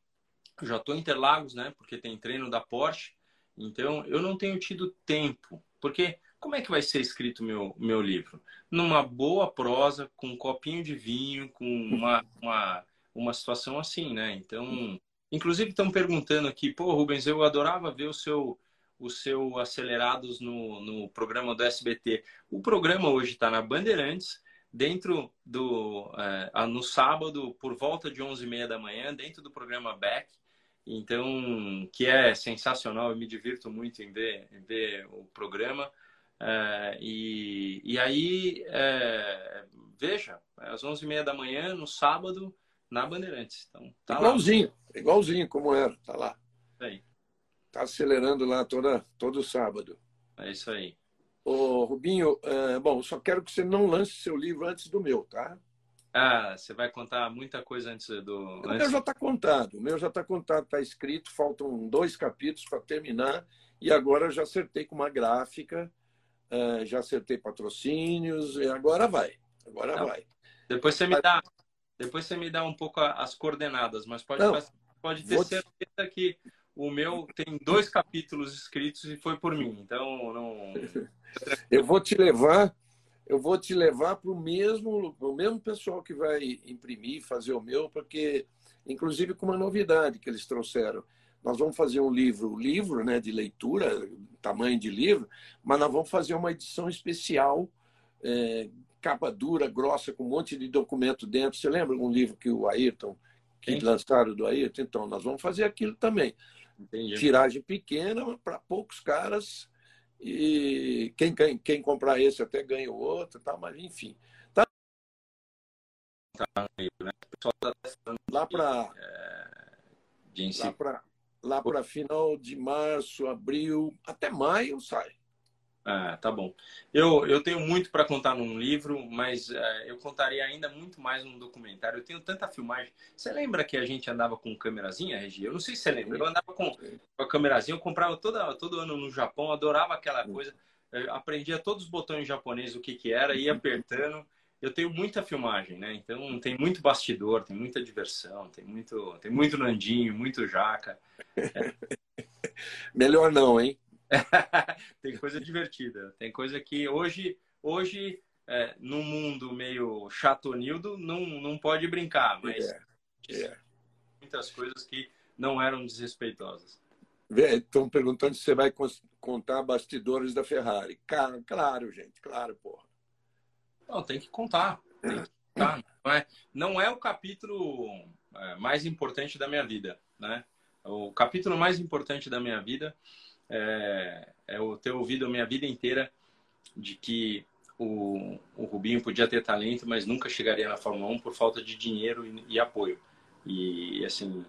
já tô em Interlagos, né? Porque tem treino da Porsche. Então, eu não tenho tido tempo, porque como é que vai ser escrito meu meu livro? Numa boa prosa, com um copinho de vinho, com uma uma, uma situação assim, né? Então, inclusive estão perguntando aqui, pô, Rubens, eu adorava ver o seu o seu Acelerados no, no programa do SBT. O programa hoje está na Bandeirantes, dentro do é, no sábado por volta de 11h30 da manhã dentro do programa Back então que é sensacional eu me divirto muito em ver, em ver o programa. É, e, e aí é, veja às 11h30 da manhã no sábado na Bandeirantes. Então tá igualzinho lá. igualzinho como era tá lá. Aí. Tá acelerando lá toda todo sábado. É isso aí. Ô, Rubinho, é, bom, só quero que você não lance seu livro antes do meu, tá? Ah, você vai contar muita coisa antes do. O meu já está contado, o meu já está contado, está escrito, faltam dois capítulos para terminar, e agora já acertei com uma gráfica, é, já acertei patrocínios, e agora vai. Agora não. vai. Depois você me dá. Depois você me dá um pouco as coordenadas, mas pode, não, pode ter certeza que o meu tem dois capítulos escritos e foi por mim. Então, não. eu vou te levar, eu vou te levar para o mesmo, o mesmo pessoal que vai imprimir, fazer o meu, porque, inclusive, com uma novidade que eles trouxeram. Nós vamos fazer um livro, livro né, de leitura, tamanho de livro, mas nós vamos fazer uma edição especial, é, capa dura, grossa, com um monte de documento dentro. Você lembra um livro que o Ayrton, que Sim. lançaram do Ayrton? Então, nós vamos fazer aquilo também. Entendi. Tiragem pequena para poucos caras e quem, quem, quem, comprar esse até ganha o outro, tá? mas enfim. Tá, tá né? lá para lá para lá para final de março, abril, até maio sai. Ah, tá bom. Eu, eu tenho muito para contar num livro, mas uh, eu contaria ainda muito mais num documentário. Eu tenho tanta filmagem. Você lembra que a gente andava com câmerazinha, Regi? Eu não sei se você lembra. Eu andava com, com a câmerazinha, eu comprava toda, todo ano no Japão, adorava aquela coisa. Eu aprendia todos os botões japoneses, o que, que era, ia apertando. Eu tenho muita filmagem, né? Então tem muito bastidor, tem muita diversão, tem muito, tem muito Nandinho, muito Jaca. É. Melhor não, hein? tem coisa divertida. Tem coisa que hoje, hoje é, no mundo meio chatonildo, não, não pode brincar, mas é, é. muitas coisas que não eram desrespeitosas. Estão perguntando se você vai contar bastidores da Ferrari. Cara, claro, gente, claro, porra. Não, tem que contar. Tem que contar. Não, é, não é o capítulo é, mais importante da minha vida, né? O capítulo mais importante da minha vida é, é eu ter ouvido a minha vida inteira de que o, o Rubinho podia ter talento, mas nunca chegaria na Fórmula 1 por falta de dinheiro e, e apoio. E, assim,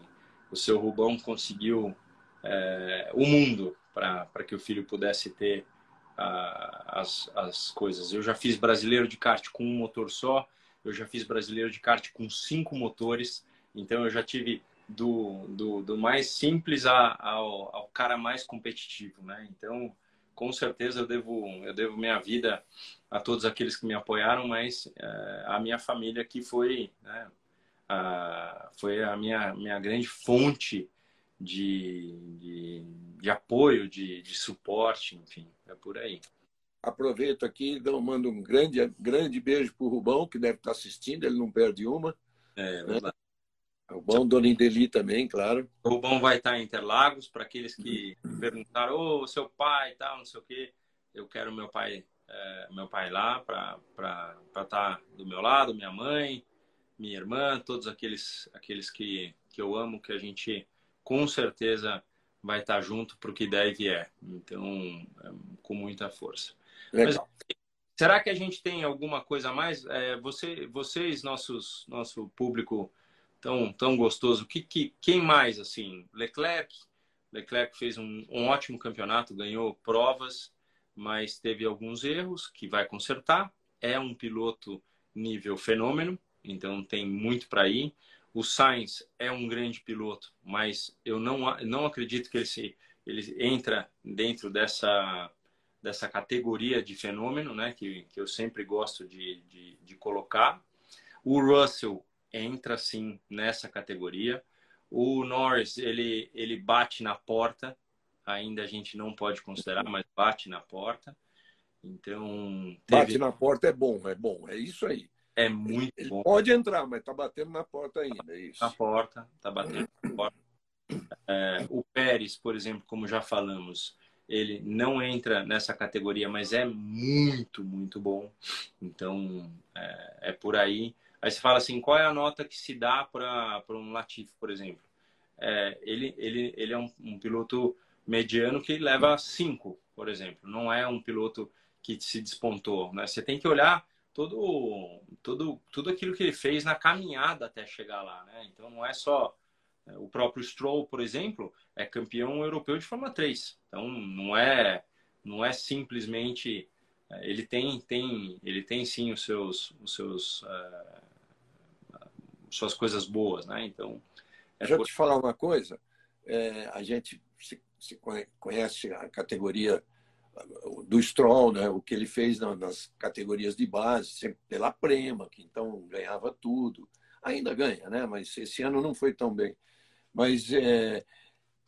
o seu Rubão conseguiu é, o mundo para que o filho pudesse ter a, as, as coisas. Eu já fiz brasileiro de kart com um motor só, eu já fiz brasileiro de kart com cinco motores, então eu já tive do, do, do mais simples a, ao, ao, cara mais competitivo, né? Então, com certeza eu devo, eu devo minha vida a todos aqueles que me apoiaram, mas é, a minha família que foi, né, a, foi a minha, minha grande fonte de, de, de apoio, de, de suporte, enfim, é por aí. Aproveito aqui e mando um grande, grande beijo para o Rubão, que deve estar assistindo, ele não perde uma. É, né? O bom Dona Indeli também, claro. O bom vai estar em Interlagos, para aqueles que perguntaram, ô, oh, seu pai e tal, não sei o quê. Eu quero meu pai, é, meu pai lá para estar tá do meu lado, minha mãe, minha irmã, todos aqueles, aqueles que, que eu amo, que a gente com certeza vai estar junto para o que der e vier. Então, é, com muita força. Legal. Mas, será que a gente tem alguma coisa a mais? É, você, vocês, nossos, nosso público tão, tão gostoso. Que, que, quem mais, assim? Leclerc. Leclerc fez um, um ótimo campeonato, ganhou provas, mas teve alguns erros que vai consertar. É um piloto nível fenômeno, então tem muito para ir. O Sainz é um grande piloto, mas eu não, não acredito que ele, se, ele entra dentro dessa, dessa categoria de fenômeno, né? Que, que eu sempre gosto de, de, de colocar. O Russell entra sim nessa categoria. O Norris ele, ele bate na porta, ainda a gente não pode considerar, mas bate na porta. Então. Teve... Bate na porta é bom, é bom, é isso aí. É muito ele bom. Pode entrar, mas tá batendo na porta ainda, é isso. Na porta, tá batendo na porta. É, o Pérez, por exemplo, como já falamos, ele não entra nessa categoria, mas é muito, muito bom. Então, é, é por aí. Aí você fala assim, qual é a nota que se dá para um Latifi, por exemplo? É, ele, ele, ele é um, um piloto mediano que leva 5, por exemplo. Não é um piloto que se despontou. Né? Você tem que olhar todo, todo, tudo aquilo que ele fez na caminhada até chegar lá. Né? Então não é só é, o próprio Stroll, por exemplo, é campeão europeu de Fórmula 3. Então não é não é simplesmente é, ele tem tem ele tem sim os seus os seus uh, suas coisas boas, né? Então é deixa por... eu te falar uma coisa. É, a gente se, se conhece a categoria do Stroll, né? o que ele fez nas categorias de base, sempre pela Prema, que então ganhava tudo. Ainda ganha, né? mas esse ano não foi tão bem. Mas é,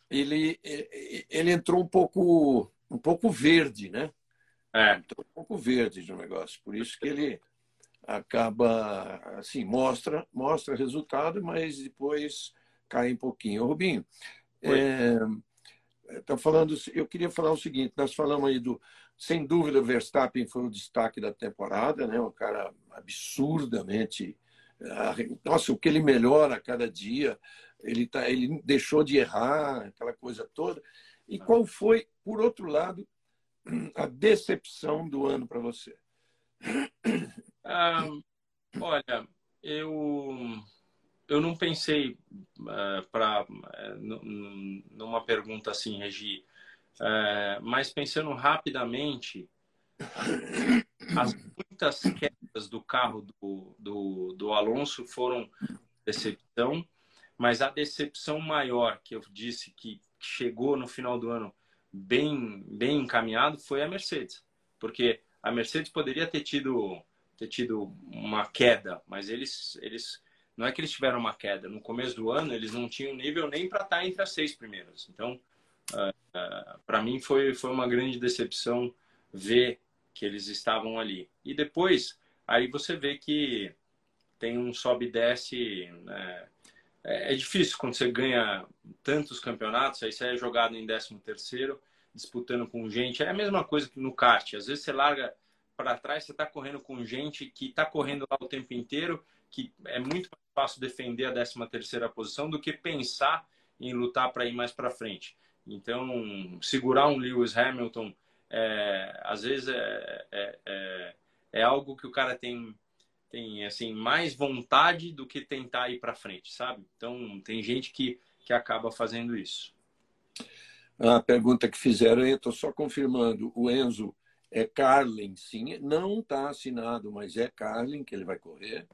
ele, ele entrou um pouco, um pouco verde, né? É. Entrou um pouco verde no negócio. Por isso que ele acaba, assim, mostra, mostra resultado, mas depois cai um pouquinho. Rubinho, é, Tá falando, eu queria falar o seguinte: nós falamos aí do, sem dúvida, o Verstappen foi o destaque da temporada, né? Um cara absurdamente, nossa, o que ele melhora a cada dia, ele tá, ele deixou de errar, aquela coisa toda. E qual foi, por outro lado, a decepção do ano para você? Ah, olha, eu eu não pensei uh, eh, para uh, eh, numa pergunta assim, Regi, uh, mas pensando rapidamente, as muitas quedas do carro do, do, do Alonso foram decepção, mas a decepção maior que eu disse que chegou no final do ano bem bem encaminhado foi a Mercedes, porque a Mercedes poderia ter tido ter tido uma queda, mas eles eles não é que eles tiveram uma queda. No começo do ano, eles não tinham nível nem para estar tá entre as seis primeiras. Então, uh, uh, para mim, foi, foi uma grande decepção ver que eles estavam ali. E depois, aí você vê que tem um sobe e desce. Né? É, é, difícil quando você ganha tantos campeonatos, aí você é jogado em 13 terceiro, disputando com gente. É a mesma coisa que no kart. Às vezes você larga para trás, você está correndo com gente que está correndo lá o tempo inteiro, que é muito mais fácil defender a 13 terceira posição do que pensar em lutar para ir mais para frente. Então, segurar um Lewis Hamilton, é, às vezes é, é, é, é, algo que o cara tem tem assim mais vontade do que tentar ir para frente, sabe? Então, tem gente que que acaba fazendo isso. A pergunta que fizeram, eu estou só confirmando, o Enzo é Carlin, sim, não está assinado, mas é Carlin que ele vai correr.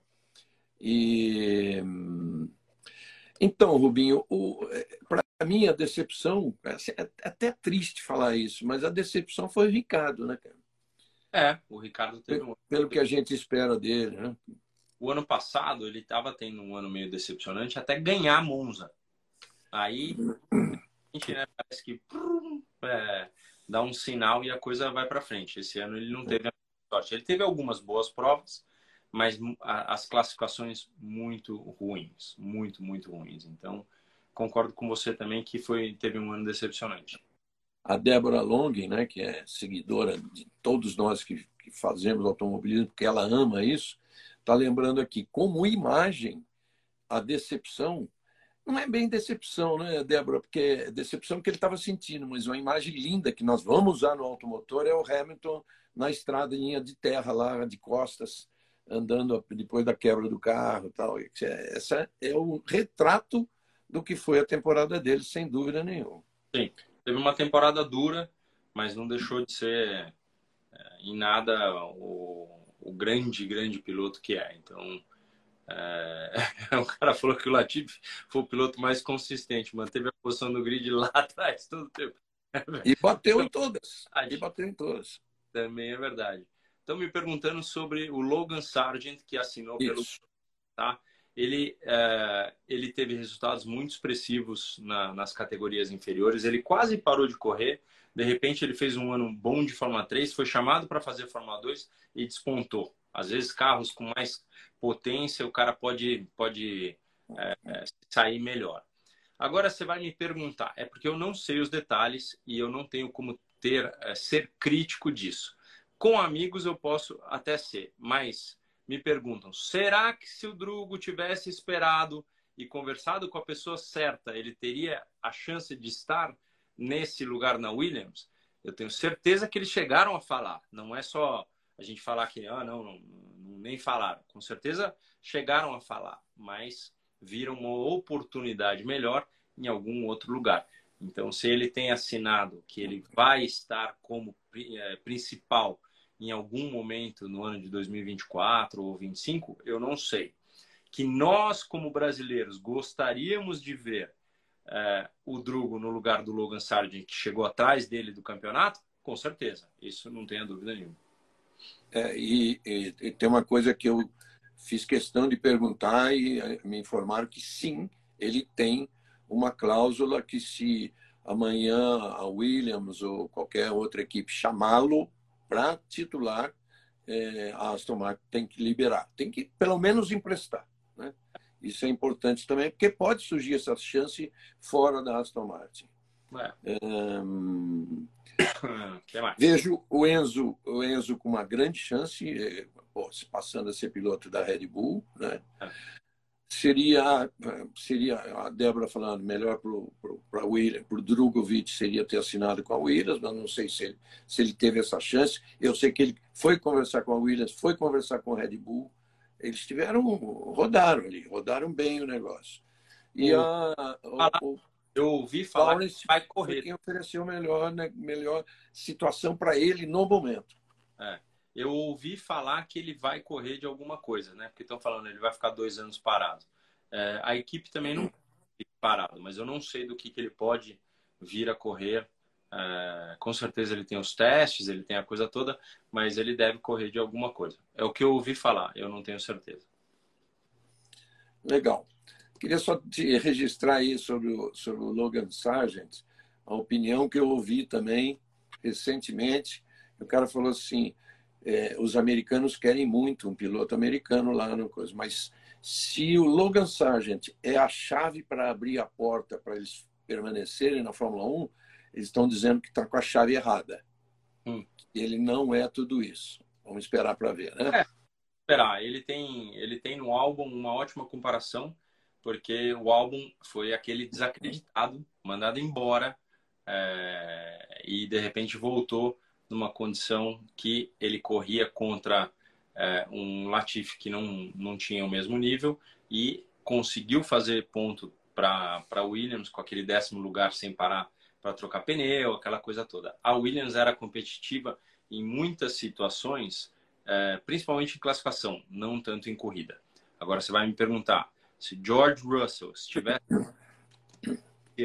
E então, Rubinho, para mim a decepção, assim, é até triste falar isso, mas a decepção foi o Ricardo, né, cara? É, o Ricardo teve um... Pelo que a gente espera dele, né? O ano passado ele estava tendo um ano meio decepcionante até ganhar a Monza. Aí a gente né, parece que é, dá um sinal e a coisa vai para frente. Esse ano ele não teve a sorte. Ele teve algumas boas provas, mas as classificações muito ruins, muito, muito ruins. Então, concordo com você também que foi teve um ano decepcionante. A Débora Long, né, que é seguidora de todos nós que, que fazemos automobilismo, porque ela ama isso, está lembrando aqui, como imagem, a decepção não é bem decepção, né, Débora? Porque é decepção que ele estava sentindo, mas uma imagem linda que nós vamos usar no automotor é o Hamilton na estradinha de terra lá, de costas, andando depois da quebra do carro tal. Essa é o retrato do que foi a temporada dele, sem dúvida nenhuma. Sim, teve uma temporada dura, mas não deixou de ser em nada o, o, grande, grande piloto que é. Então, é, o cara falou que o Latifi foi o piloto mais consistente, manteve a posição no grid lá atrás todo o tempo. E bateu em todas. E bateu em todas. Também é verdade. Estão me perguntando sobre o Logan Sargent, que assinou Isso. pelo. Tá? Ele, é, ele teve resultados muito expressivos na, nas categorias inferiores. Ele quase parou de correr. De repente, ele fez um ano bom de Fórmula 3, foi chamado para fazer Fórmula 2 e despontou. Às vezes, carros com mais potência, o cara pode, pode é, é, sair melhor. Agora, você vai me perguntar, é porque eu não sei os detalhes e eu não tenho como ter é, ser crítico disso. Com amigos eu posso até ser, mas me perguntam: será que se o Drugo tivesse esperado e conversado com a pessoa certa, ele teria a chance de estar nesse lugar na Williams? Eu tenho certeza que eles chegaram a falar. Não é só a gente falar que ah, não, não, não nem falaram. Com certeza chegaram a falar, mas viram uma oportunidade melhor em algum outro lugar. Então, se ele tem assinado que ele vai estar como é, principal em algum momento no ano de 2024 ou 2025, eu não sei. Que nós, como brasileiros, gostaríamos de ver é, o Drugo no lugar do Logan Sargent, que chegou atrás dele do campeonato, com certeza. Isso não tenha dúvida nenhuma. É, e, e, e, tem uma coisa que eu fiz questão de perguntar e é, me informaram que sim, ele tem uma cláusula que se amanhã a Williams ou qualquer outra equipe chamá-lo para titular, é, a Aston Martin tem que liberar, tem que pelo menos emprestar. Né? Isso é importante também, porque pode surgir essa chance fora da Aston Martin. É. Um, vejo o Enzo, o Enzo com uma grande chance, pô, passando a ser piloto da Red Bull, né? É seria seria a Débora falando melhor para o William, para o Drogovic seria ter assinado com a Williams, mas não sei se ele, se ele teve essa chance. Eu sei que ele foi conversar com a Williams, foi conversar com a Red Bull. Eles tiveram rodaram ali, rodaram bem o negócio. E o, a, o, eu ouvi falar Lawrence que vai correr. Quem ofereceu melhor, né, melhor situação para ele no momento. É eu ouvi falar que ele vai correr de alguma coisa, né? Porque estão falando ele vai ficar dois anos parado. É, a equipe também não parado, mas eu não sei do que, que ele pode vir a correr. É, com certeza ele tem os testes, ele tem a coisa toda, mas ele deve correr de alguma coisa. É o que eu ouvi falar, eu não tenho certeza. Legal. Queria só te registrar aí sobre o, sobre o Logan Sargent, a opinião que eu ouvi também recentemente. O cara falou assim: é, os americanos querem muito um piloto americano lá no coisa, mas se o Logan Sargent é a chave para abrir a porta para eles permanecerem na Fórmula 1, eles estão dizendo que está com a chave errada. Hum. Ele não é tudo isso. Vamos esperar para ver, né? É, esperar. Ele tem, ele tem no álbum uma ótima comparação, porque o álbum foi aquele desacreditado, mandado embora, é, e de repente voltou numa condição que ele corria contra é, um Latifi que não, não tinha o mesmo nível e conseguiu fazer ponto para Williams com aquele décimo lugar sem parar para trocar pneu, aquela coisa toda. A Williams era competitiva em muitas situações, é, principalmente em classificação, não tanto em corrida. Agora você vai me perguntar, se George Russell estivesse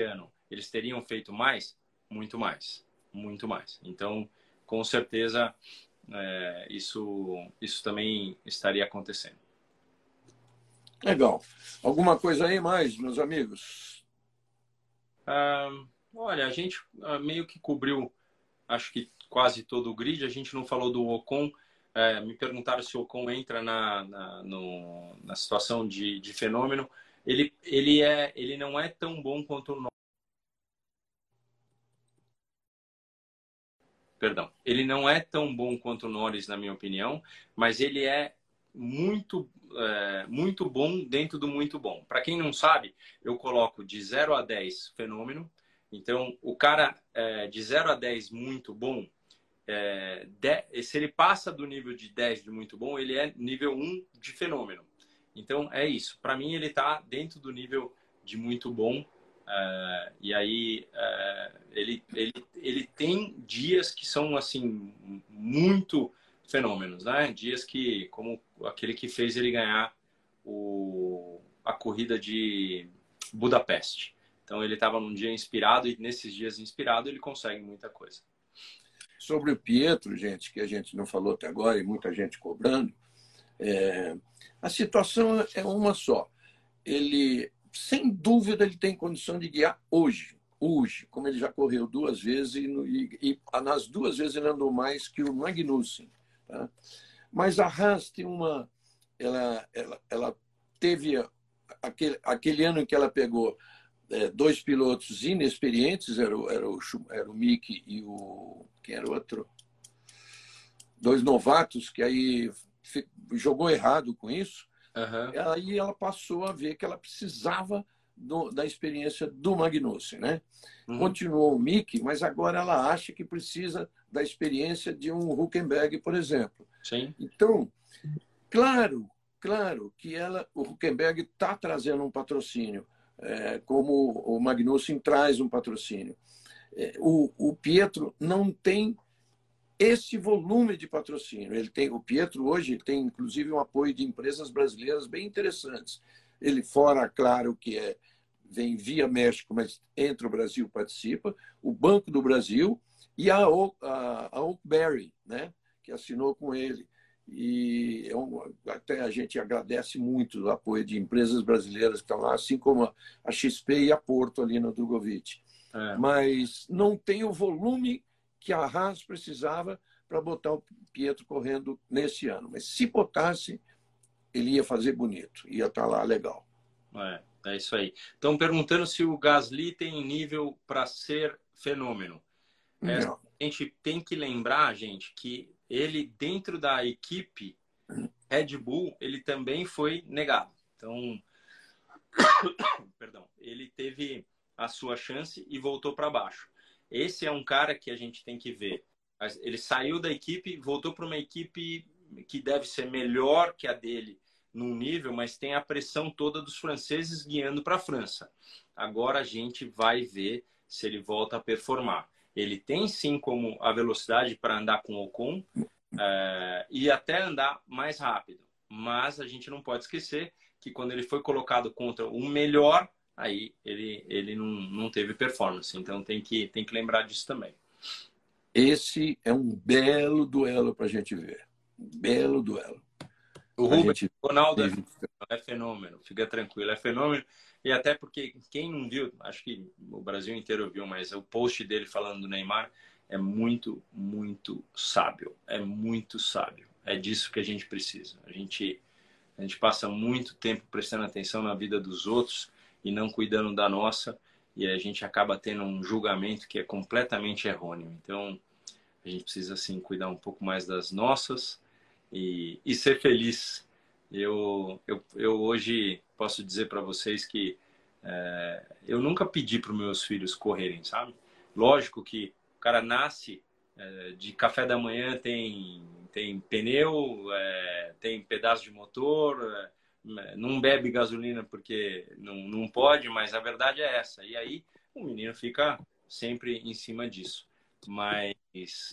ano, eles teriam feito mais? Muito mais, muito mais. Então, com certeza é, isso, isso também estaria acontecendo. Legal. Alguma coisa aí mais, meus amigos? Ah, olha, a gente ah, meio que cobriu, acho que quase todo o grid. A gente não falou do Ocon. É, me perguntaram se o Ocon entra na, na, no, na situação de, de fenômeno. Ele, ele, é, ele não é tão bom quanto o perdão, ele não é tão bom quanto o Norris, na minha opinião, mas ele é muito, é, muito bom dentro do muito bom. Para quem não sabe, eu coloco de 0 a 10 fenômeno. Então, o cara é, de 0 a 10 muito bom, é, de, se ele passa do nível de 10 de muito bom, ele é nível 1 de fenômeno. Então, é isso. Para mim, ele está dentro do nível de muito bom É, e aí é, ele, ele, ele tem dias que são assim muito fenômenos, né? Dias que, como aquele que fez ele ganhar o, a corrida de Budapeste. Então ele estava num dia inspirado e nesses dias inspirado ele consegue muita coisa. Sobre o Pietro, gente, que a gente não falou até agora e muita gente cobrando, é, a situação é uma só. Ele, sem dúvida, ele tem condição de guiar hoje. Hoje, como ele já correu duas vezes e, e, e nas duas vezes ele andou mais que o Magnussen. Tá? Mas a Haas tem uma. Ela, ela, ela teve aquele, aquele ano em que ela pegou é, dois pilotos inexperientes, era o, era, o, era o Mick e o. Quem era o outro? Dois novatos, que aí jogou errado com isso. Uhum. Aí ela passou a ver que ela precisava do, da experiência do Magnussen, né? Uhum. Continuou o Mick, mas agora ela acha que precisa da experiência de um Huckenberg, por exemplo. Sim. Então, claro, claro que ela, o Huckenberg está trazendo um patrocínio, é, como o Magnussen traz um patrocínio. É, o, o Pietro não tem esse volume de patrocínio. Ele tem, o Pietro hoje tem inclusive um apoio de empresas brasileiras bem interessantes. Ele fora, claro, que é vem via México, mas entra o Brasil participa, o Banco do Brasil e a, a, a Oakberry, né, que assinou com ele. E é até a gente agradece muito o apoio de empresas brasileiras que estão lá, assim como a XP e a Porto ali no Drogovic. É. Mas não tem o volume que a Haas precisava para botar o Pietro correndo nesse ano. Mas se botasse, ele ia fazer bonito, ia estar tá lá legal. É, é isso aí. Estão perguntando se o Gasly tem nível para ser fenômeno. É, a gente tem que lembrar, gente, que ele, dentro da equipe Red Bull, ele também foi negado. Então, perdão, ele teve a sua chance e voltou para baixo. Esse é um cara que a gente tem que ver. Ele saiu da equipe, voltou para uma equipe que deve ser melhor que a dele num nível, mas tem a pressão toda dos franceses guiando para a França. Agora a gente vai ver se ele volta a performar. Ele tem sim como a velocidade para andar com o Ocon é, e até andar mais rápido. Mas a gente não pode esquecer que quando ele foi colocado contra o melhor, aí ele, ele não, não teve performance. Então tem que, tem que lembrar disso também. Esse é um belo duelo para a gente ver. belo duelo. O Rubens gente... Ronaldo é fenômeno, fica tranquilo, é fenômeno. E até porque quem não viu, acho que o Brasil inteiro viu, mas o post dele falando do Neymar é muito, muito sábio. É muito sábio. É disso que a gente precisa. A gente, a gente passa muito tempo prestando atenção na vida dos outros e não cuidando da nossa, e a gente acaba tendo um julgamento que é completamente errôneo. Então, a gente precisa, assim, cuidar um pouco mais das nossas e, e ser feliz. Eu, eu, eu hoje posso dizer para vocês que é, eu nunca pedi para os meus filhos correrem, sabe? Lógico que o cara nasce é, de café da manhã tem tem pneu, é, tem pedaço de motor, é, não bebe gasolina porque não, não pode, mas a verdade é essa. E aí o menino fica sempre em cima disso. Mas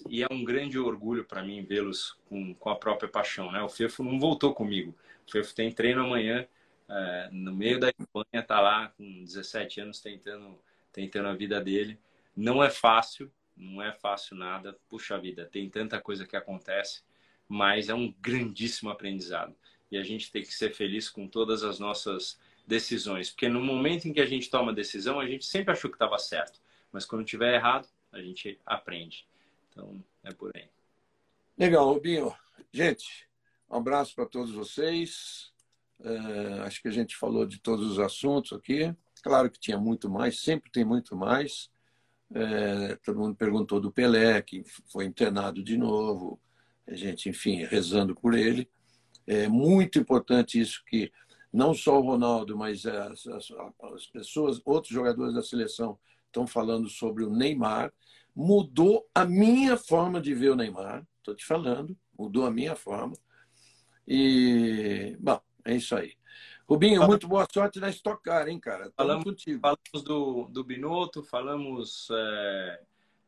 e é um grande orgulho para mim vê-los com, com a própria paixão, né? O Fefo não voltou comigo. Fefo tem treino amanhã é, no meio da Espanha, tá lá com 17 anos tentando, tentando a vida dele. Não é fácil, não é fácil nada. Puxa vida, tem tanta coisa que acontece, mas é um grandíssimo aprendizado. E a gente tem que ser feliz com todas as nossas decisões, porque no momento em que a gente toma decisão, a gente sempre achou que estava certo, mas quando tiver errado, a gente aprende. Então, é por aí. Legal, Rubinho. Gente, um abraço para todos vocês. É, acho que a gente falou de todos os assuntos aqui. Claro que tinha muito mais, sempre tem muito mais. É, todo mundo perguntou do Pelé, que foi internado de novo. A gente, enfim, rezando por ele. É muito importante isso que não só o Ronaldo, mas as, as, as pessoas, outros jogadores da seleção estão falando sobre o Neymar. Mudou a minha forma de ver o Neymar. Estou te falando, mudou a minha forma. E, bom, é isso aí. Rubinho, muito boa sorte na Stock Car, hein, cara? falamos contigo. Falamos do, do Binotto, falamos. É,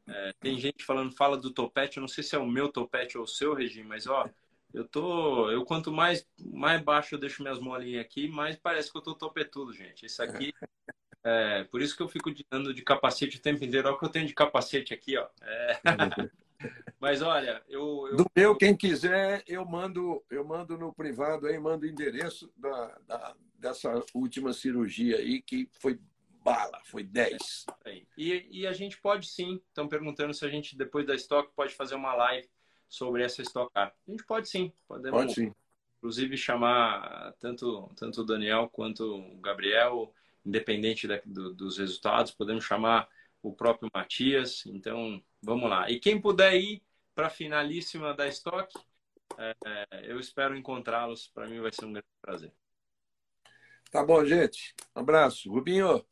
é, tem gente falando, fala do topete. Eu não sei se é o meu topete ou o seu, regime, mas ó, eu tô. Eu quanto mais, mais baixo eu deixo minhas molinhas aqui, mais parece que eu tô topetudo, gente. Isso aqui. É, por isso que eu fico dando de capacete o tempo inteiro. Olha o que eu tenho de capacete aqui, ó. É. Mas olha, eu, eu, Do meu, quem quiser, eu mando, eu mando no privado aí, mando o endereço da, da, dessa última cirurgia aí, que foi bala, foi 10. E, e a gente pode sim, estão perguntando se a gente, depois da Stock, pode fazer uma live sobre essa Car. A gente pode sim, podemos, pode sim. inclusive chamar tanto, tanto o Daniel quanto o Gabriel, independente da, do, dos resultados, podemos chamar o próprio Matias. Então, vamos lá. E quem puder ir para a finalíssima da Stock, é, eu espero encontrá-los. Para mim vai ser um grande prazer. Tá bom, gente. Um abraço. Rubinho.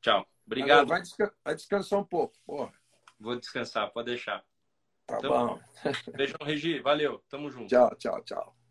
Tchau. Obrigado. Vai, desca vai descansar um pouco. Porra. Vou descansar, pode deixar. Tá então, bom. Beijão, Regi. Valeu. Tamo junto. Tchau, tchau, tchau.